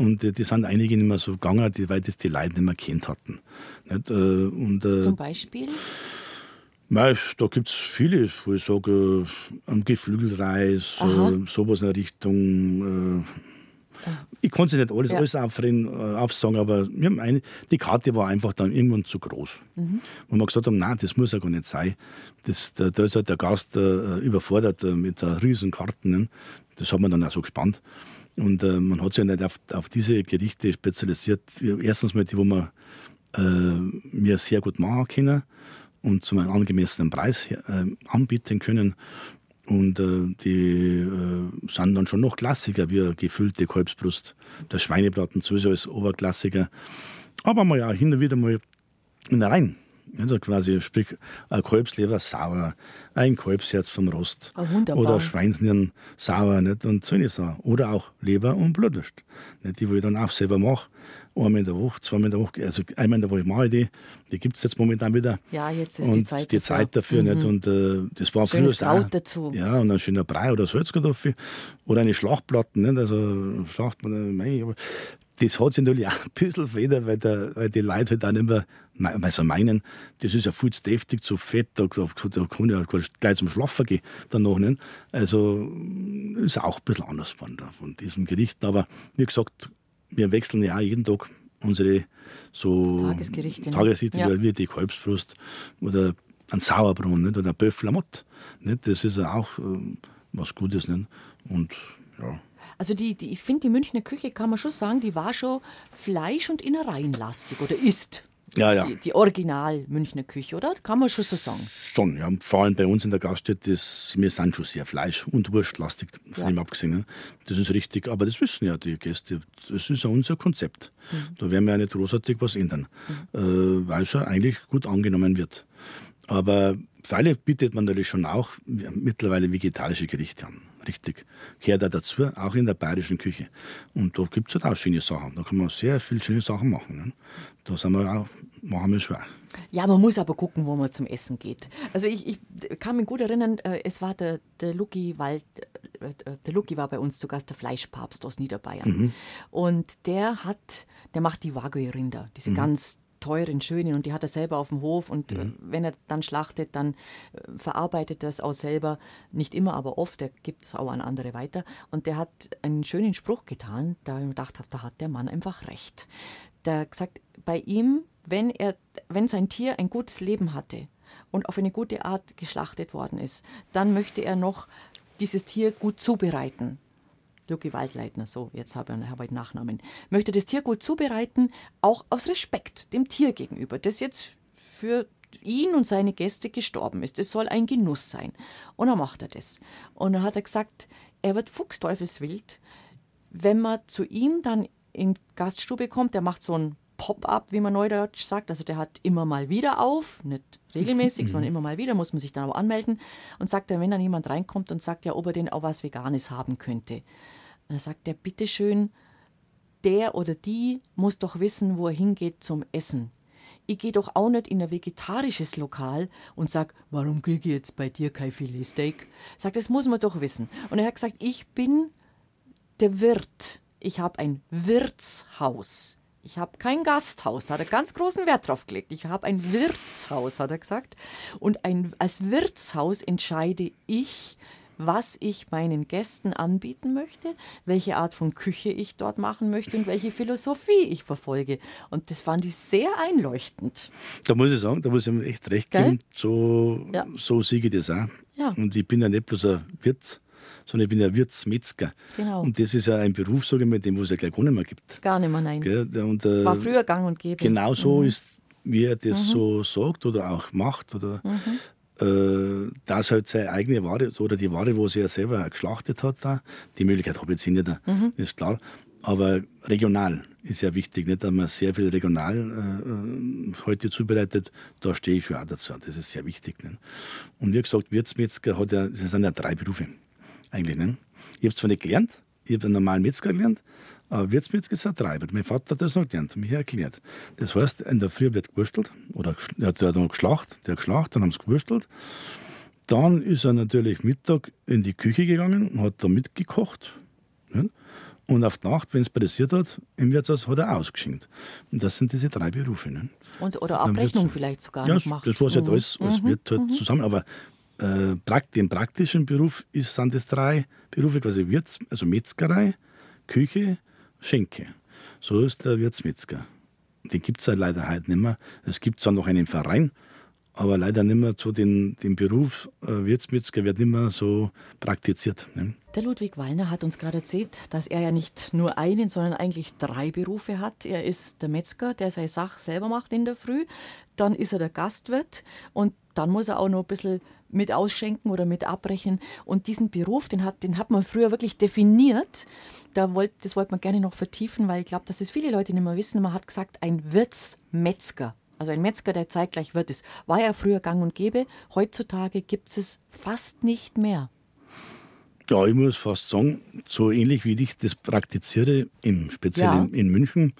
Und äh, die sind einige nicht mehr so gegangen, die, weil das die Leute nicht mehr kennt hatten. Nicht? Äh, und, äh, Zum Beispiel. Da gibt es viele, wo ich sage, äh, am Geflügelreis, äh, sowas in der Richtung. Äh, ich konnte nicht alles, Ja. alles aufreden, aufsagen, aber eine, die Karte war einfach dann irgendwann zu groß. Mhm. Und wir gesagt haben, nein, das muss ja gar nicht sein. Das, da, da ist halt der Gast überfordert mit der riesen Karten. Ne? Das hat man dann auch so gespannt. Und äh, man hat sich ja nicht auf, auf diese Gerichte spezialisiert. Erstens mal die, wo man äh, mir sehr gut machen können und zu einem angemessenen Preis äh, anbieten können. Und äh, die äh, sind dann schon noch Klassiker, wie eine gefüllte Kalbsbrust, der Schweinebraten sowieso als Oberklassiker. Aber mal auch hin und wieder mal in der Rhein. Also quasi, sprich, ein Kalbsleber sauer, ein Kalbsherz vom Rost. Ah. Oder Schweinsnieren sauer, nicht? Und so eine Sachen. Oder auch Leber und Blutwurst. Nicht? Die, wo ich dann auch selber mache. Einmal in der Woche, zweimal in der Woche. Also einmal in der Woche mache ich die. Die gibt es jetzt momentan wieder. Ja, jetzt ist und die Zeit die dafür. Zeit dafür. Nicht? Und äh, das war Schönes früher Kraut dazu. Ja, und ein schöner Brei oder Salzkartoffel. Oder eine Schlachtplatte. Nicht? Also Schlachtplatte, mei, das hat sich natürlich auch ein bisschen verändert, weil, der, weil die Leute halt auch nicht mehr also meinen, das ist ja viel zu deftig, zu fett, da, da, da kann ich ja gleich zum Schlafen gehen danach nicht. Also ist auch ein bisschen anders von, von diesem Gericht. Aber wie gesagt, wir wechseln ja auch jeden Tag unsere so Tagesgerichte, ne? Tagesgerichte ja. wie die Kalbsbrust oder ein Sauerbraten nicht? oder ein Böffelamott. Das ist ja auch äh, was Gutes. Nicht? Und ja. Also die, die, ich finde, die Münchner Küche, kann man schon sagen, die war schon Fleisch- und Innereienlastig oder ist. Ja, ja. Die, die Original Münchner Küche, oder? Kann man schon so sagen. Schon, ja. Vor allem bei uns in der Gaststätte, das, wir sind schon sehr Fleisch- und Wurstlastig, von ja. dem abgesehen. Ne? Das ist richtig, aber das wissen ja die Gäste. Das ist ja unser Konzept. Mhm. Da werden wir ja nicht großartig was ändern, mhm. äh, weil es ja eigentlich gut angenommen wird. Aber Freilich bietet man natürlich schon auch mittlerweile vegetarische Gerichte an. Richtig. Gehört da dazu, auch in der bayerischen Küche. Und da gibt es halt auch schöne Sachen. Da kann man sehr viele schöne Sachen machen. Ne? Da sind wir auch, machen wir schwer. Ja, man muss aber gucken, wo man zum Essen geht. Also ich, ich kann mich gut erinnern, äh, es war der, der Lucky Wald, äh, äh, der Lucky war bei uns zu Gast, der Fleischpapst aus Niederbayern. Mhm. Und der hat, der macht die Wagyu-Rinder, diese mhm. ganz teuren, schönen und die hat er selber auf dem Hof und äh, mhm. wenn er dann schlachtet, dann äh, verarbeitet er es auch selber, nicht immer, aber oft, der gibt es auch an andere weiter und der hat einen schönen Spruch getan, da habe ich mir gedacht, da hat der Mann einfach recht. Der hat gesagt, bei ihm, wenn, er, wenn sein Tier ein gutes Leben hatte und auf eine gute Art geschlachtet worden ist, dann möchte er noch dieses Tier gut zubereiten. Luki Waldleitner, so, jetzt habe ich, ich Nachnamen, möchte das Tier gut zubereiten, auch aus Respekt dem Tier gegenüber, das jetzt für ihn und seine Gäste gestorben ist. Es soll ein Genuss sein. Und dann macht er das. Und dann hat er gesagt, er wird fuchsteufelswild, wenn man zu ihm dann in Gaststube kommt, der macht so ein Pop-up, wie man neudeutsch sagt. Also der hat immer mal wieder auf, nicht regelmäßig, sondern immer mal wieder, muss man sich dann aber anmelden. Und sagt er, wenn dann jemand reinkommt und sagt, ja, ob er denn auch was Veganes haben könnte. Dann sagt er, bitteschön, der oder die muss doch wissen, wo er hingeht zum Essen. Ich gehe doch auch nicht in ein vegetarisches Lokal und sag, warum kriege ich jetzt bei dir kein Filetsteak? Sagt, das muss man doch wissen. Und er hat gesagt, ich bin der Wirt. Ich habe ein Wirtshaus. Ich habe kein Gasthaus, hat er ganz großen Wert drauf gelegt. Ich habe ein Wirtshaus, hat er gesagt. Und ein, als Wirtshaus entscheide ich, was ich meinen Gästen anbieten möchte, welche Art von Küche ich dort machen möchte und welche Philosophie ich verfolge. Und das fand ich sehr einleuchtend. Da muss ich sagen, da muss ich mir echt recht geben, so, ja. so sehe ich das auch. Ja. Und ich bin ja nicht bloß ein Wirt, sondern ich bin ja Wirtsmetzger. Genau. Und das ist ja ein Beruf, sage ich mal, den es ja gleich gar nicht mehr gibt. Gar nicht mehr, nein. Und, äh, War früher gang und gäbe. Genau so mhm. ist, wie er das mhm. so sagt oder auch macht. Oder, mhm äh, dass halt seine eigene Ware oder die Ware, wo sie ja selber geschlachtet hat, da, die Möglichkeit habe ich jetzt nicht, mhm. ist klar. Aber regional ist ja wichtig, nicht, dass man sehr viel regional äh, heute zubereitet. Da stehe ich schon auch dazu. Das ist sehr wichtig. Nicht? Und wie gesagt, Wirtsmetzger hat ja, das sind ja drei Berufe eigentlich. Nicht? Ich habe es zwar nicht gelernt, ich habe einen normalen Metzger gelernt, aber Wirtsmetzger ist ein Treiber. Mein Vater hat das noch gelernt, mich erklärt. Das heißt, in der Früh wird gewurstelt, oder er hat dann geschlacht, der geschlacht, dann haben sie gewurstelt. Dann ist er natürlich Mittag in die Küche gegangen und hat da mitgekocht. Ne? Und auf die Nacht, wenn es pressiert hat, im Wirtshaus hat er ausgeschenkt. Und das sind diese drei Berufe. Ne? Und, oder Abrechnung vielleicht sogar ja, noch macht. Das war halt mhm. alles, alles mhm. wird halt mhm. zusammen. Aber äh, den praktischen Beruf ist, sind das drei Berufe, quasi Wirts, also Metzgerei, Küche Schenke. So ist der Wirtsmetzger. Den gibt es ja leider heute nicht mehr. Es gibt zwar noch einen Verein, aber leider nicht mehr so den, den Beruf äh, Wirtsmetzger wird nicht mehr so praktiziert. Ne? Der Ludwig Wallner hat uns gerade erzählt, dass er ja nicht nur einen, sondern eigentlich drei Berufe hat. Er ist der Metzger, der seine Sache selber macht in der Früh. Dann ist er der Gastwirt und dann muss er auch noch ein bisschen mit ausschenken oder mit abrechnen. Und diesen Beruf, den hat, den hat man früher wirklich definiert. Da wollt, das wollte man gerne noch vertiefen, weil ich glaube, dass es viele Leute nicht mehr wissen. Man hat gesagt, ein Wirtsmetzger. Also ein Metzger, der zeitgleich wird ist. War ja früher gang und gäbe. Heutzutage gibt es fast nicht mehr. Ja, ich muss fast sagen, so ähnlich wie ich das praktiziere, im, speziell ja. in, in München,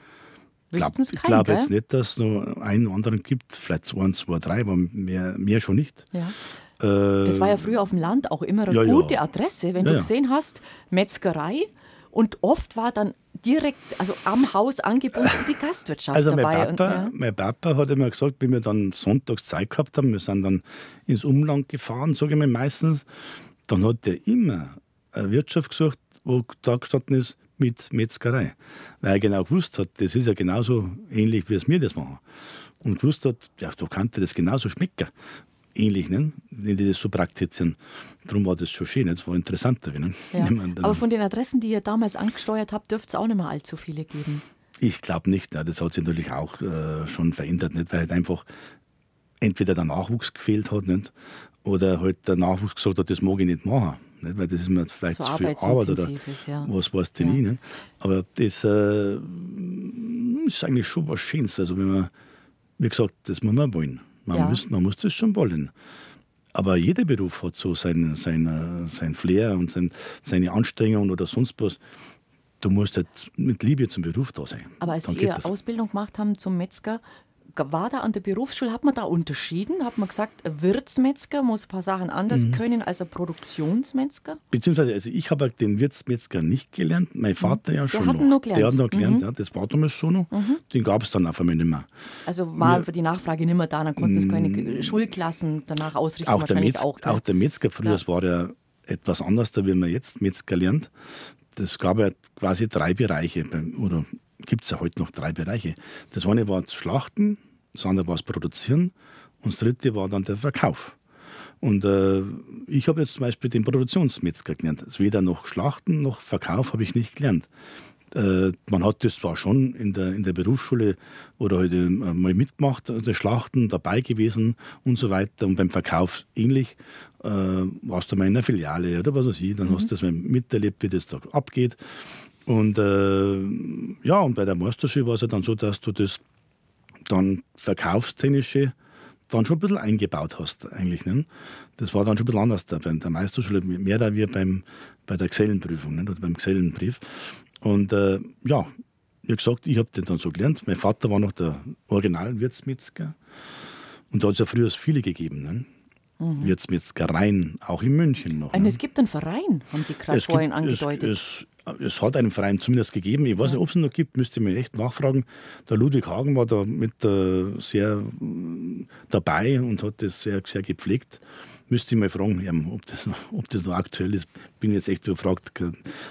Glaub, ich glaube jetzt nicht, dass es noch einen anderen gibt, vielleicht ein, zwei, drei, aber mehr, mehr schon nicht. Ja. Äh, das war ja früher auf dem Land auch immer eine ja, gute ja. Adresse, wenn du gesehen hast, Metzgerei. Und oft war dann direkt, also am Haus angebunden, die Gastwirtschaft also dabei. Mein Papa, und, ja. mein Papa hat immer gesagt, wie wir dann sonntags Zeit gehabt haben, wir sind dann ins Umland gefahren, sage ich mal meistens, dann hat er immer eine Wirtschaft gesucht, wo da gestanden ist, mit Metzgerei. Weil er genau gewusst hat, das ist ja genauso ähnlich, wie es mir das machen. Und gewusst hat, ja, da könnte das genauso schmecken. Ähnlich, ne? wenn die das so praktizieren. Darum war das schon schön, das war interessanter. Ne? Ja. Aber von den Adressen, die ihr damals angesteuert habt, dürfte es auch nicht mehr allzu viele geben. Ich glaube nicht. Das hat sich natürlich auch äh, schon verändert, nicht? weil halt einfach entweder der Nachwuchs gefehlt hat nicht? oder halt der Nachwuchs gesagt hat, das mag ich nicht machen. Nicht? Weil das ist mir vielleicht so zu viel Arbeit oder ja. was weiß denn ja. ich. Nicht? Aber das äh, ist eigentlich schon was Schönes. Also wenn man, wie gesagt, das muss man wollen. Man, ja. muss, man muss das schon wollen. Aber jeder Beruf hat so sein, sein, sein Flair und sein, seine Anstrengungen oder sonst was. Du musst halt mit Liebe zum Beruf da sein. Aber als Sie Ihre Ausbildung gemacht haben zum Metzger, war da an der Berufsschule, hat man da unterschieden? Hat man gesagt, ein Wirtsmetzger muss ein paar Sachen anders mhm. können als ein Produktionsmetzger? Beziehungsweise, also ich habe halt den Wirtsmetzger nicht gelernt, mein Vater mhm. ja schon. Der hat noch. noch gelernt. Der hat noch gelernt, mhm. ja, das war damals schon noch. Mhm. Den gab es dann auf einmal nicht mehr. Also war ja. die Nachfrage nicht mehr da, dann konnten es keine mm. Schulklassen danach ausrichten, auch der Metz, auch. Auch der Metzger früher, ja. war ja etwas anders, da wie man jetzt Metzger lernt. Das gab ja quasi drei Bereiche, oder gibt es ja heute noch drei Bereiche. Das eine war das Schlachten, das andere war das Produzieren und das dritte war dann der Verkauf. Und äh, ich habe jetzt zum Beispiel den Produktionsmetzger gelernt. Also weder noch Schlachten noch Verkauf habe ich nicht gelernt. Äh, man hat das zwar schon in der, in der Berufsschule oder heute äh, mal mitgemacht, das Schlachten dabei gewesen und so weiter. Und beim Verkauf ähnlich. Äh, warst du mal in einer Filiale oder was weiß ich, dann mhm. hast du das mal miterlebt, wie das da abgeht. Und äh, ja, und bei der Meisterschule war es ja dann so, dass du das dann verkaufstechnische dann schon ein bisschen eingebaut hast, eigentlich. Ne? Das war dann schon ein bisschen anders da bei der Meisterschule, mehr da wie beim, bei der Gesellenprüfung ne? oder beim Gesellenbrief. Und äh, ja, wie gesagt, ich habe den dann so gelernt. Mein Vater war noch der Originalwirtsmetzger. Und da hat es ja früher viele gegeben. Ne? Mhm. Wirtsmetzgereien, auch in München noch. Ne? es gibt einen Verein, haben Sie gerade vorhin gibt, angedeutet. Es, es hat einen Verein zumindest gegeben. Ich weiß ja. nicht, ob es ihn noch gibt, müsste ich mir echt nachfragen. Der Ludwig Hagen war da mit äh, sehr äh, dabei und hat das sehr, sehr gepflegt. Müsste ich mal fragen, ob das, ob das noch aktuell ist. Bin jetzt echt überfragt.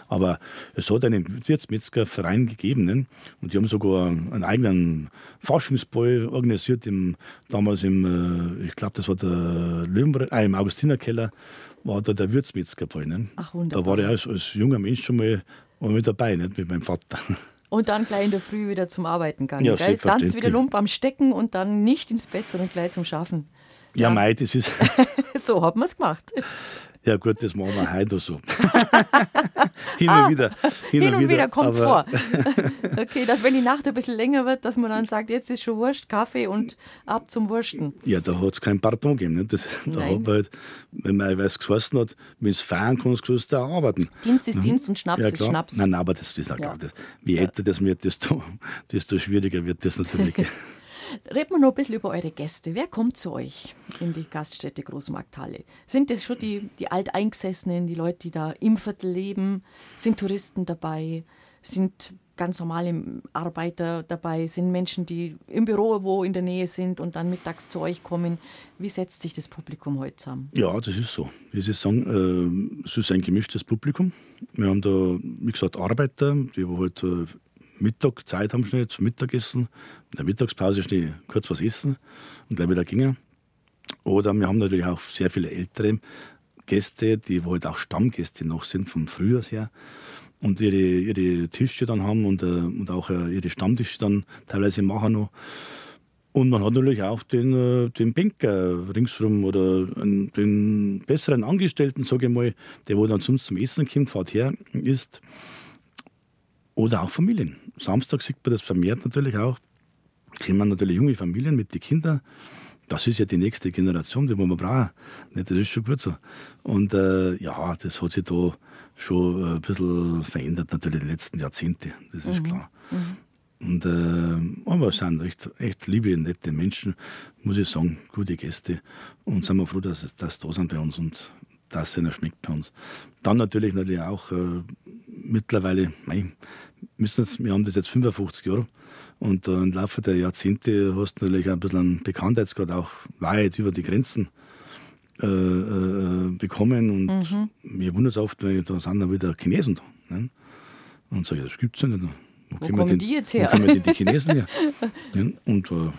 Aber es hat einen Wirtsmetzgerverein gegeben. Ne? Und die haben sogar einen eigenen Faschingsball organisiert, im, damals im, äh, ich glaube, das war der Löwenbräu, äh, im Augustinerkeller war da der Würzmetzgerbräu. Ne? Ach, wunderbar. Da war er als, als junger Mensch schon mal, mal mit dabei, nicht? mit meinem Vater. Und dann gleich in der Früh wieder zum Arbeiten gegangen. Ja, gell? Dann wieder Lump am Stecken und dann nicht ins Bett, sondern gleich zum Schaffen. Ja, ja Mei, das ist. so hat man es gemacht. Ja gut, das machen wir heute so. hin ah, und wieder. Hin, hin und wieder, wieder kommt es vor. okay, dass wenn die Nacht ein bisschen länger wird, dass man dann sagt, jetzt ist schon Wurst, Kaffee und ab zum Wursten. Ja, da hat es kein Pardon gegeben. Ne? Das, da hat halt, wenn man weiß geheißen hat, wenn es feiern kannst, kannst du auch arbeiten. Dienst ist mhm. Dienst und Schnaps ja, ist Schnaps. Nein, nein, aber das ist auch klar. Das, je älter das wird, desto, desto schwieriger wird das natürlich. Reden wir noch ein bisschen über eure Gäste. Wer kommt zu euch in die Gaststätte Großmarkthalle? Sind das schon die, die Alteingesessenen, die Leute, die da im Viertel leben? Sind Touristen dabei? Sind ganz normale Arbeiter dabei? Sind Menschen, die im Büro wo in der Nähe sind und dann mittags zu euch kommen? Wie setzt sich das Publikum heute zusammen? Ja, das ist so. Wie Sie sagen, äh, es ist ein gemischtes Publikum. Wir haben da, wie gesagt, Arbeiter, die halt äh, Mittag Zeit haben, schnell zum Mittagessen. In der Mittagspause schnell kurz was essen und gleich wieder gingen. Oder wir haben natürlich auch sehr viele ältere Gäste, die halt auch Stammgäste noch sind vom Frühjahr her und ihre, ihre Tische dann haben und, äh, und auch äh, ihre Stammtische dann teilweise machen noch. Und man hat natürlich auch den, äh, den Banker ringsherum oder den besseren Angestellten, sage ich mal, der wo dann sonst zum Essen kommt, fährt her, ist. Oder auch Familien. Samstag sieht man das vermehrt natürlich auch. Kommen natürlich junge Familien mit den Kindern. Das ist ja die nächste Generation, die wir brauchen. Das ist schon gut so. Und äh, ja, das hat sich da schon ein bisschen verändert, natürlich in den letzten Jahrzehnten. Das ist mhm. klar. Mhm. Und, äh, aber es sind echt, echt liebe, nette Menschen, muss ich sagen, gute Gäste. Und sind wir froh, dass, dass da sind bei uns und dass es ihnen schmeckt bei uns. Dann natürlich, natürlich auch äh, mittlerweile, nein, müssen wir haben das jetzt 55 Jahre und äh, im Laufe der Jahrzehnte hast du natürlich ein bisschen einen Bekanntheitsgrad auch weit über die Grenzen äh, äh, bekommen und mhm. mir wundert es oft, weil da sind dann wieder Chinesen da. Ne? Und sage ich, das gibt es ja nicht. Wo, wo kommen den, die jetzt her? Wo kommen die, Chinesen her? ne? Und äh,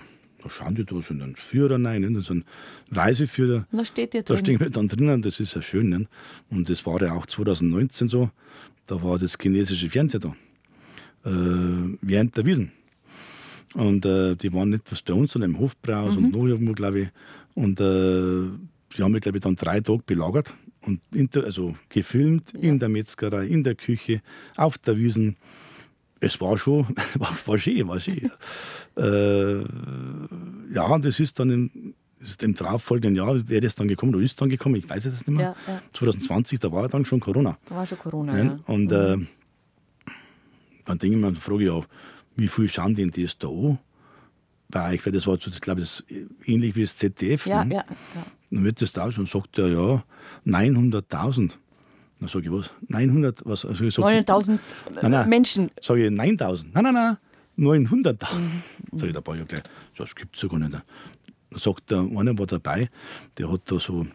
da schauen die da so einen Führer rein, ne? so einen Reiseführer. Was steht dir drin? Da stehen wir dann drinnen, das ist ja schön. Ne? Und das war ja auch 2019 so, da war das chinesische Fernsehen da, während der Wiesen. Und äh, die waren nicht was bei uns, sondern im Hofbraus mhm. und noch irgendwo, glaube ich. Und äh, die haben mich, glaube ich, dann drei Tage belagert und inter, also gefilmt ja. in der Metzgerei, in der Küche, auf der Wiesen. Es war schon, war, war schön, war schön. äh, ja, und das ist dann im, ist im darauffolgenden Jahr, wäre das dann gekommen oder ist dann gekommen, ich weiß es nicht mehr. Ja, ja. 2020, da war dann schon Corona. Da war schon Corona, ja. Und mhm. Äh, dann denke ich mir, frage ich auch, wie viel schauen denn das da an? Bei euch, weil das war, so, glaube ich, ähnlich wie das ZDF. Ja, ne? ja, ja. Dann wird das da und sagt er, ja, 900.000. Dann sage ich, was? 900, was? Also 900.000 Menschen. Sage ich, 9.000. Nein, nein, nein, 900.000. Mhm. Sage ich dabei, ja gleich, das gibt es ja gar nicht. Dann sagt der einer war dabei, der hat da so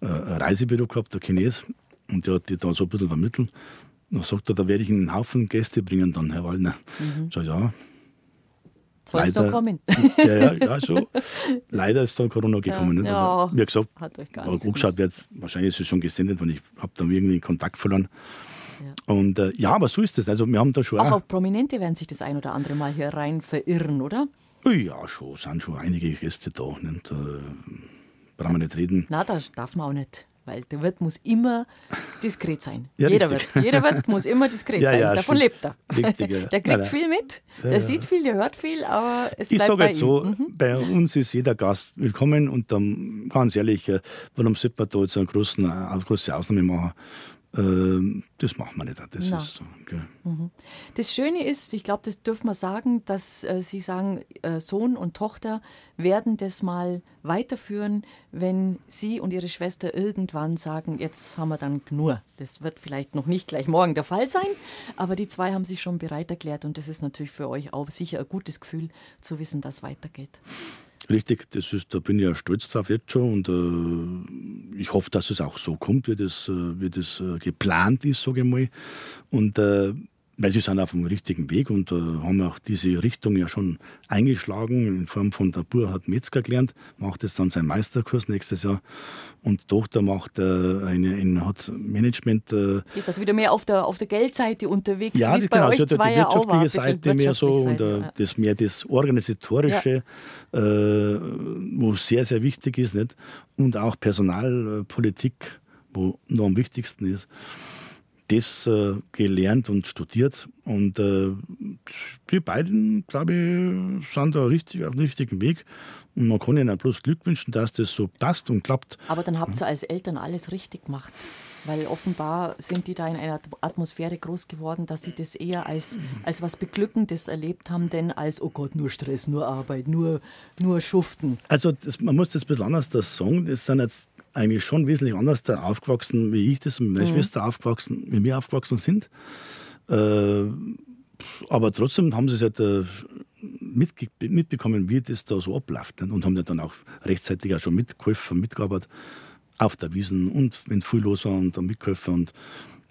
äh, ein Reisebüro gehabt, der Chines, und der hat die da so ein bisschen vermittelt. Dann sagt er, da werde ich Ihnen einen Haufen Gäste bringen, dann, Herr Wallner. Mhm. Sag ja, soll es noch kommen? Ja, ja, ja, schon. Leider ist dann Corona gekommen. Ja, ja. Wie gesagt, hat euch gar angeschaut wird, wahrscheinlich ist es schon gesendet, weil ich habe dann irgendwie Kontakt verloren. Ja. Und äh, ja, aber so ist es. Also wir haben da schon auch, auch Prominente werden sich das ein oder andere Mal hier rein verirren, oder? Ja, schon, sind schon einige Gäste da. Nicht? Äh, brauchen wir nicht reden. Na, das darf man auch nicht. Weil der Wirt muss immer diskret sein. Ja, Jeder Wirt. Jeder Wirt muss immer diskret ja, sein. Ja, Davon lebt er. Richtig, der kriegt nein, viel mit, der sieht viel, der hört viel, aber es bleibt Ich sage jetzt so, mhm. bei uns ist jeder Gast willkommen und dann, ganz ehrlich, äh, warum sollte man da jetzt eine, großen, eine große Ausnahme machen? Ähm, das machen wir nicht. Das, ist so, okay. Mhm. das Schöne ist, ich glaube, das dürfen wir sagen, dass äh, Sie sagen, äh, Sohn und Tochter werden das mal weiterführen, wenn Sie und Ihre Schwester irgendwann sagen, jetzt haben wir dann nur. Das wird vielleicht noch nicht gleich morgen der Fall sein, aber die zwei haben sich schon bereit erklärt und das ist natürlich für euch auch sicher ein gutes Gefühl zu wissen, dass weitergeht. Richtig, das ist, da bin ich ja stolz drauf jetzt schon und äh, ich hoffe, dass es auch so kommt, wie das, äh, wie das äh, geplant ist, sage ich mal. Und äh, weil sie sind auf dem richtigen Weg und äh, haben auch diese Richtung ja schon eingeschlagen in Form von der Bur hat Metzger gelernt, macht jetzt dann seinen Meisterkurs nächstes Jahr und Tochter macht äh, eine, eine, hat Management. Äh, ist also wieder mehr auf der, auf der Geldseite unterwegs, ja, wie es bei genau, euch also zwei die wirtschaftliche Seite mehr so und äh, ja. das mehr das organisatorische, ja. Äh, wo sehr sehr wichtig ist, nicht und auch Personalpolitik, wo noch am wichtigsten ist das äh, gelernt und studiert. Und äh, die beiden, glaube ich, sind da richtig auf dem richtigen Weg. Und man kann ihnen bloß Glück wünschen, dass das so passt und klappt. Aber dann habt ihr als Eltern alles richtig gemacht. Weil offenbar sind die da in einer Atmosphäre groß geworden, dass sie das eher als, als was Beglückendes erlebt haben, denn als, oh Gott, nur Stress, nur Arbeit, nur, nur Schuften. Also das, man muss das ein bisschen anders das sagen. Das sind jetzt eigentlich schon wesentlich anders da aufgewachsen, wie ich das und meine mhm. Schwester aufgewachsen, wie wir aufgewachsen sind. Äh, aber trotzdem haben sie es halt äh, mitbekommen, wie das da so abläuft. Ne? Und haben ja dann auch rechtzeitig auch schon mitgeholfen, mitgearbeitet auf der Wiesen und wenn viel los war und dann mitgeholfen und,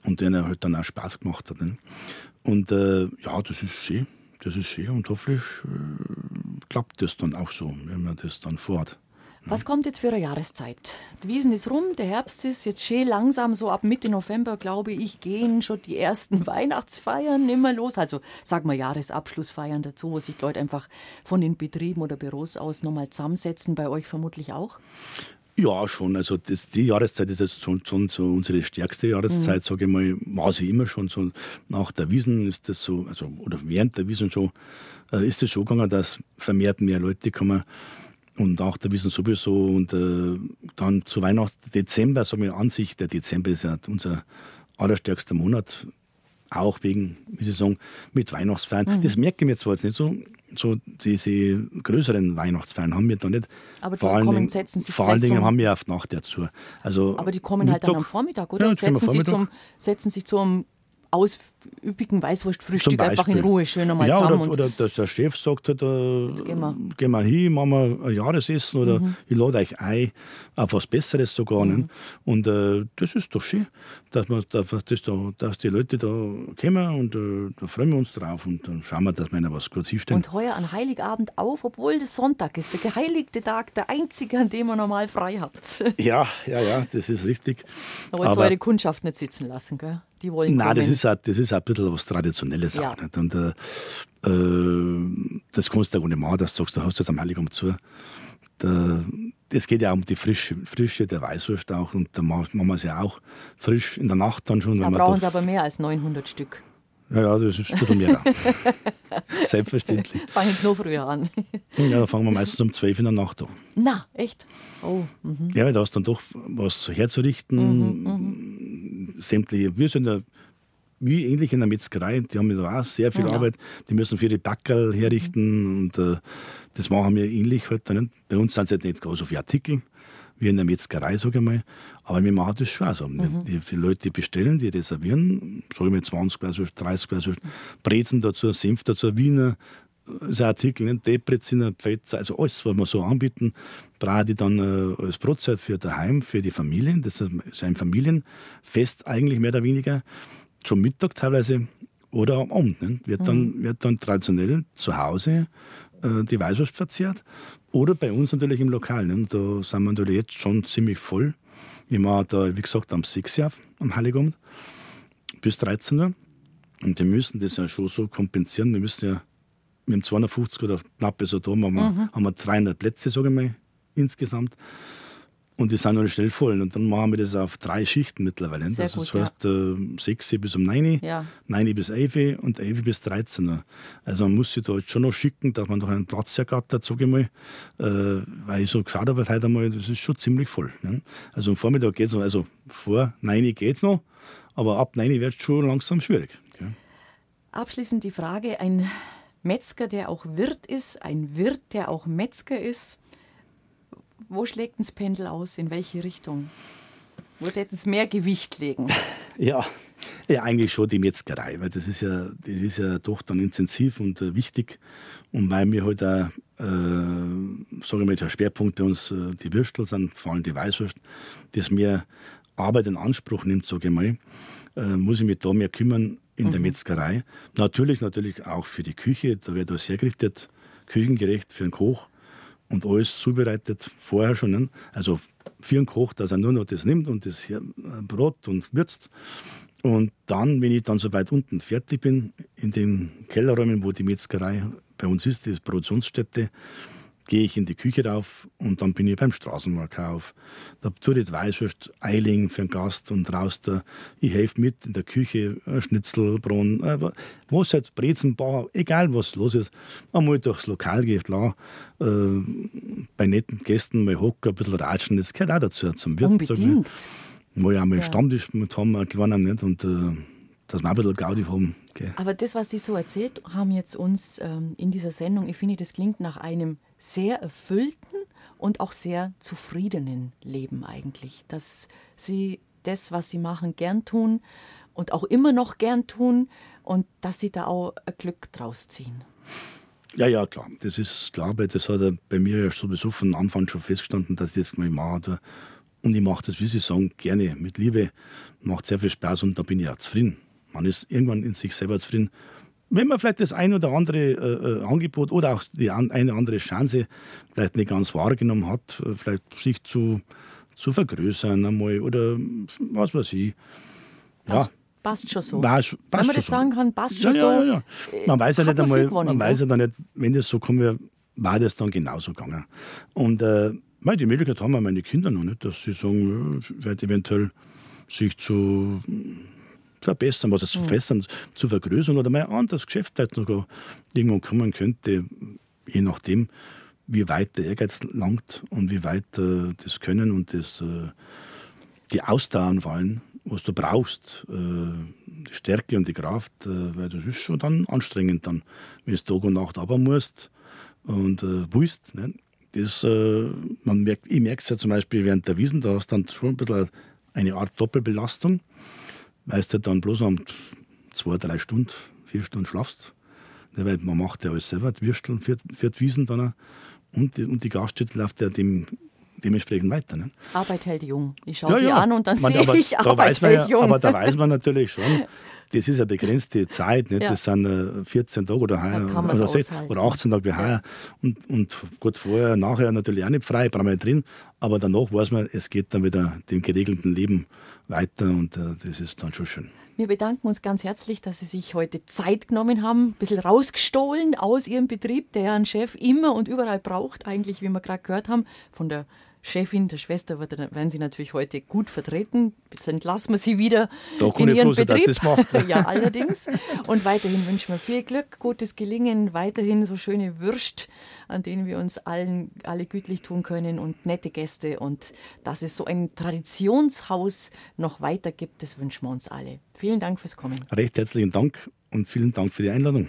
und denen halt dann auch Spaß gemacht hat. Ne? Und äh, ja, das ist schön. Das ist schön und hoffentlich äh, klappt das dann auch so, wenn man das dann vorhat. Was kommt jetzt für eine Jahreszeit? Die Wiesen ist rum, der Herbst ist jetzt schön langsam, so ab Mitte November, glaube ich, gehen schon die ersten Weihnachtsfeiern immer los. Also sagen wir Jahresabschlussfeiern dazu, wo sich Leute einfach von den Betrieben oder Büros aus nochmal zusammensetzen. Bei euch vermutlich auch? Ja, schon. Also das, die Jahreszeit ist jetzt schon, schon so unsere stärkste Jahreszeit, mhm. sage ich mal. War sie immer schon so. Nach der Wiesen ist das so, also oder während der Wiesen schon, äh, ist es schon gegangen, dass vermehrt mehr Leute kommen und auch der Wissen sowieso. Und äh, dann zu Weihnachten, Dezember, sagen wir an sich, der Dezember ist ja unser allerstärkster Monat, auch wegen, wie Sie sagen, mit Weihnachtsfeiern. Mhm. Das merke ich mir zwar jetzt nicht so, so diese größeren Weihnachtsfeiern haben wir da nicht. Aber die vor allen kommen, Dingen, setzen sich Vor allen Dingen haben wir auf Nacht dazu. Also Aber die kommen Mittag, halt dann am Vormittag, oder? Ja, setzen, sich zum, setzen sich zum ausüppigen Weißwurstfrühstück einfach in Ruhe schön einmal ja, zusammen. Oder, oder der Chef sagt halt, äh, gehen, wir. gehen wir hin, machen wir ein Jahresessen oder mhm. ich lade euch ein auf was Besseres sogar. Mhm. Und äh, das ist doch schön, dass, man, dass, das da, dass die Leute da kommen und äh, da freuen wir uns drauf und dann schauen wir, dass wir ihnen was Gutes hinstellen. Und heuer an Heiligabend auf, obwohl das Sonntag ist, der geheiligte Tag, der einzige, an dem ihr normal frei habt. Ja, ja, ja, das ist richtig. Da wollt ihr eure Kundschaft nicht sitzen lassen, gell? Die wollen Nein, das ist, auch, das ist auch ein bisschen was Traditionelles ja. auch. Nicht? Und äh, äh, das kannst du auch nicht machen, dass du sagst, du hast jetzt am Heiligabend zu. Es geht ja auch um die Frische, Frische der Weißwurst auch. Und da machen wir es ja auch frisch in der Nacht dann schon. Da brauchen sie aber mehr als 900 Stück. Ja, ja, das ist ein bisschen mehr. Selbstverständlich. Fangen Sie noch früher an. ja, da fangen wir meistens um 12 in der Nacht an. Na, echt? Oh. Mhm. Ja, weil da hast dann doch was herzurichten. Mhm, mhm. Sämtliche, wir sind ja wie ähnlich in der Metzgerei, die haben da auch sehr viel ja. Arbeit. Die müssen für ihre Backerl herrichten mhm. und äh, das machen wir ähnlich. Halt dann. Bei uns sind es halt nicht so viele Artikel wie in der Metzgerei, sage ich mal. Aber wir machen das schon. Also, mhm. die, die, Leute bestellen, die reservieren, sage ich mal 20 Gläser, 30 Gläser Brezen dazu, Senf dazu, Wiener, ist ein Artikel, ne? Depreziner, Pfetzer, also alles, was wir so anbieten, brate ich dann äh, als Brotzeit für daheim, für die Familien. Das ist ein Familienfest eigentlich mehr oder weniger. Schon Mittag teilweise oder am Abend. Ne? Wird, dann, mhm. wird dann traditionell zu Hause äh, die Weißwurst verzehrt oder bei uns natürlich im Lokal. Ne? Da sind wir natürlich jetzt schon ziemlich voll. Wir machen da, wie gesagt, am 6 Uhr am Heiligabend bis 13 Uhr. Und wir müssen das ja schon so kompensieren. Wir müssen ja mit dem 250 oder knapp so da haben wir, mhm. haben wir 300 Plätze, sage ich mal, insgesamt. Und die sind noch schnell voll. Und dann machen wir das auf drei Schichten mittlerweile. Sehr also gut, das heißt ja. 6 bis um 9, ja. 9 bis 11 und 11 bis 13 Also man muss sich da jetzt schon noch schicken, dass man noch einen Platz ergattert, sage ich mal. Äh, weil ich so geschaut habe heute einmal, das ist schon ziemlich voll. Ne? Also am Vormittag geht es noch, also vor 9 geht es noch, aber ab 9 wird es schon langsam schwierig. Okay? Abschließend die Frage, ein Metzger, der auch Wirt ist, ein Wirt, der auch Metzger ist, wo schlägt das Pendel aus? In welche Richtung? Wo hätten es mehr Gewicht legen? Ja, ja, eigentlich schon die Metzgerei, weil das ist ja, das ist ja doch dann intensiv und äh, wichtig. Und weil wir halt auch, äh, sagen wir mal, der Schwerpunkt bei uns äh, die Würstel sind, vor allem die Weißwurst, das mehr Arbeit in Anspruch nimmt, sage ich mal, äh, muss ich mich da mehr kümmern in mhm. der Metzgerei. Natürlich, natürlich auch für die Küche, da wird alles hergerichtet, küchengerecht für den Koch und alles zubereitet vorher schon. Ne? Also für den Koch, dass er nur noch das nimmt und das äh, Brot und würzt. Und dann, wenn ich dann so weit unten fertig bin, in den Kellerräumen, wo die Metzgerei bei uns ist, die Produktionsstätte, gehe ich in die Küche rauf und dann bin ich beim Straßenverkauf. Da tue ich Weißwurst, Eiling für den Gast und raus da. Ich helfe mit in der Küche, Schnitzelbrunn, äh, was halt, Brezenbauer, egal was los ist. Einmal durchs Lokal geht, klar, äh, bei netten Gästen mal hocken, ein bisschen ratschen, das gehört auch dazu, zum Wirt. Unbedingt. Wo ich einmal ja. Stammtisch mit haben, gewonnen nicht und äh, dass wir ein bisschen Gaudi haben. Okay. Aber das, was Sie so erzählt haben jetzt uns ähm, in dieser Sendung, ich finde, das klingt nach einem sehr erfüllten und auch sehr zufriedenen Leben eigentlich. Dass Sie das, was Sie machen, gern tun und auch immer noch gern tun und dass Sie da auch ein Glück draus ziehen. Ja, ja, klar. Das ist klar, weil das hat bei mir ja sowieso von Anfang schon festgestanden, dass ich das mal mache. Und ich mache das, wie Sie sagen, gerne, mit Liebe. Macht sehr viel Spaß und da bin ich auch zufrieden. Man ist irgendwann in sich selber zufrieden. Wenn man vielleicht das ein oder andere äh, äh Angebot oder auch die an, eine andere Chance vielleicht nicht ganz wahrgenommen hat, äh, vielleicht sich zu, zu vergrößern einmal oder was weiß ich. Ja. Passt, passt schon so. Passt, passt Wenn man das so. sagen kann, passt schon ja, so. Ja. Man weiß ja nicht einmal, man weiß ja dann nicht, wenn das so kommt, war das dann genauso gegangen. Und äh, die Möglichkeit haben wir meine Kinder noch nicht, dass sie sagen, vielleicht eventuell sich zu verbessern, was es zu verbessern, zu vergrößern oder mal ein anderes Geschäft halt sogar irgendwann kommen könnte, je nachdem, wie weit der Ehrgeiz langt und wie weit äh, das Können und das, äh, die Ausdauer fallen, was du brauchst, äh, die Stärke und die Kraft, äh, weil das ist schon dann anstrengend dann, wenn du Tag und Nacht aber musst und äh, willst. Ne? Das, äh, man merkt, ich merke es ja zum Beispiel während der Wiesen, da hast du dann schon ein bisschen eine Art Doppelbelastung weil du dann bloß am zwei, drei Stunden, vier Stunden schlafst. Ja, weil man macht ja alles selber, die Würstel für, für die Wiesen dann und die, und die Gaststätte läuft ja dem, dementsprechend weiter. Ne? Arbeit hält jung. Ich schaue ja, sie ja. an und dann sehe ich, Arbeit hält ja, jung. Aber da weiß man natürlich schon, das ist eine begrenzte Zeit. Nicht? Das sind 14 äh, Tage oder, heuer, oder, oder 18 Tage wie heuer. Und, und gut, vorher, nachher natürlich auch nicht frei, brauchen wir nicht drin. Aber danach weiß man, es geht dann wieder dem geregelten Leben weiter und äh, das ist dann schon schön. Wir bedanken uns ganz herzlich, dass Sie sich heute Zeit genommen haben, ein bisschen rausgestohlen aus Ihrem Betrieb, der ein Chef immer und überall braucht, eigentlich, wie wir gerade gehört haben, von der Chefin, der Schwester werden Sie natürlich heute gut vertreten. Jetzt entlassen wir Sie wieder in Ihren froh, Betrieb. Das macht. ja, allerdings. Und weiterhin wünschen wir viel Glück, gutes Gelingen, weiterhin so schöne Würst, an denen wir uns allen alle gütlich tun können und nette Gäste und dass es so ein Traditionshaus noch weiter gibt, das wünschen wir uns alle. Vielen Dank fürs Kommen. Recht herzlichen Dank und vielen Dank für die Einladung.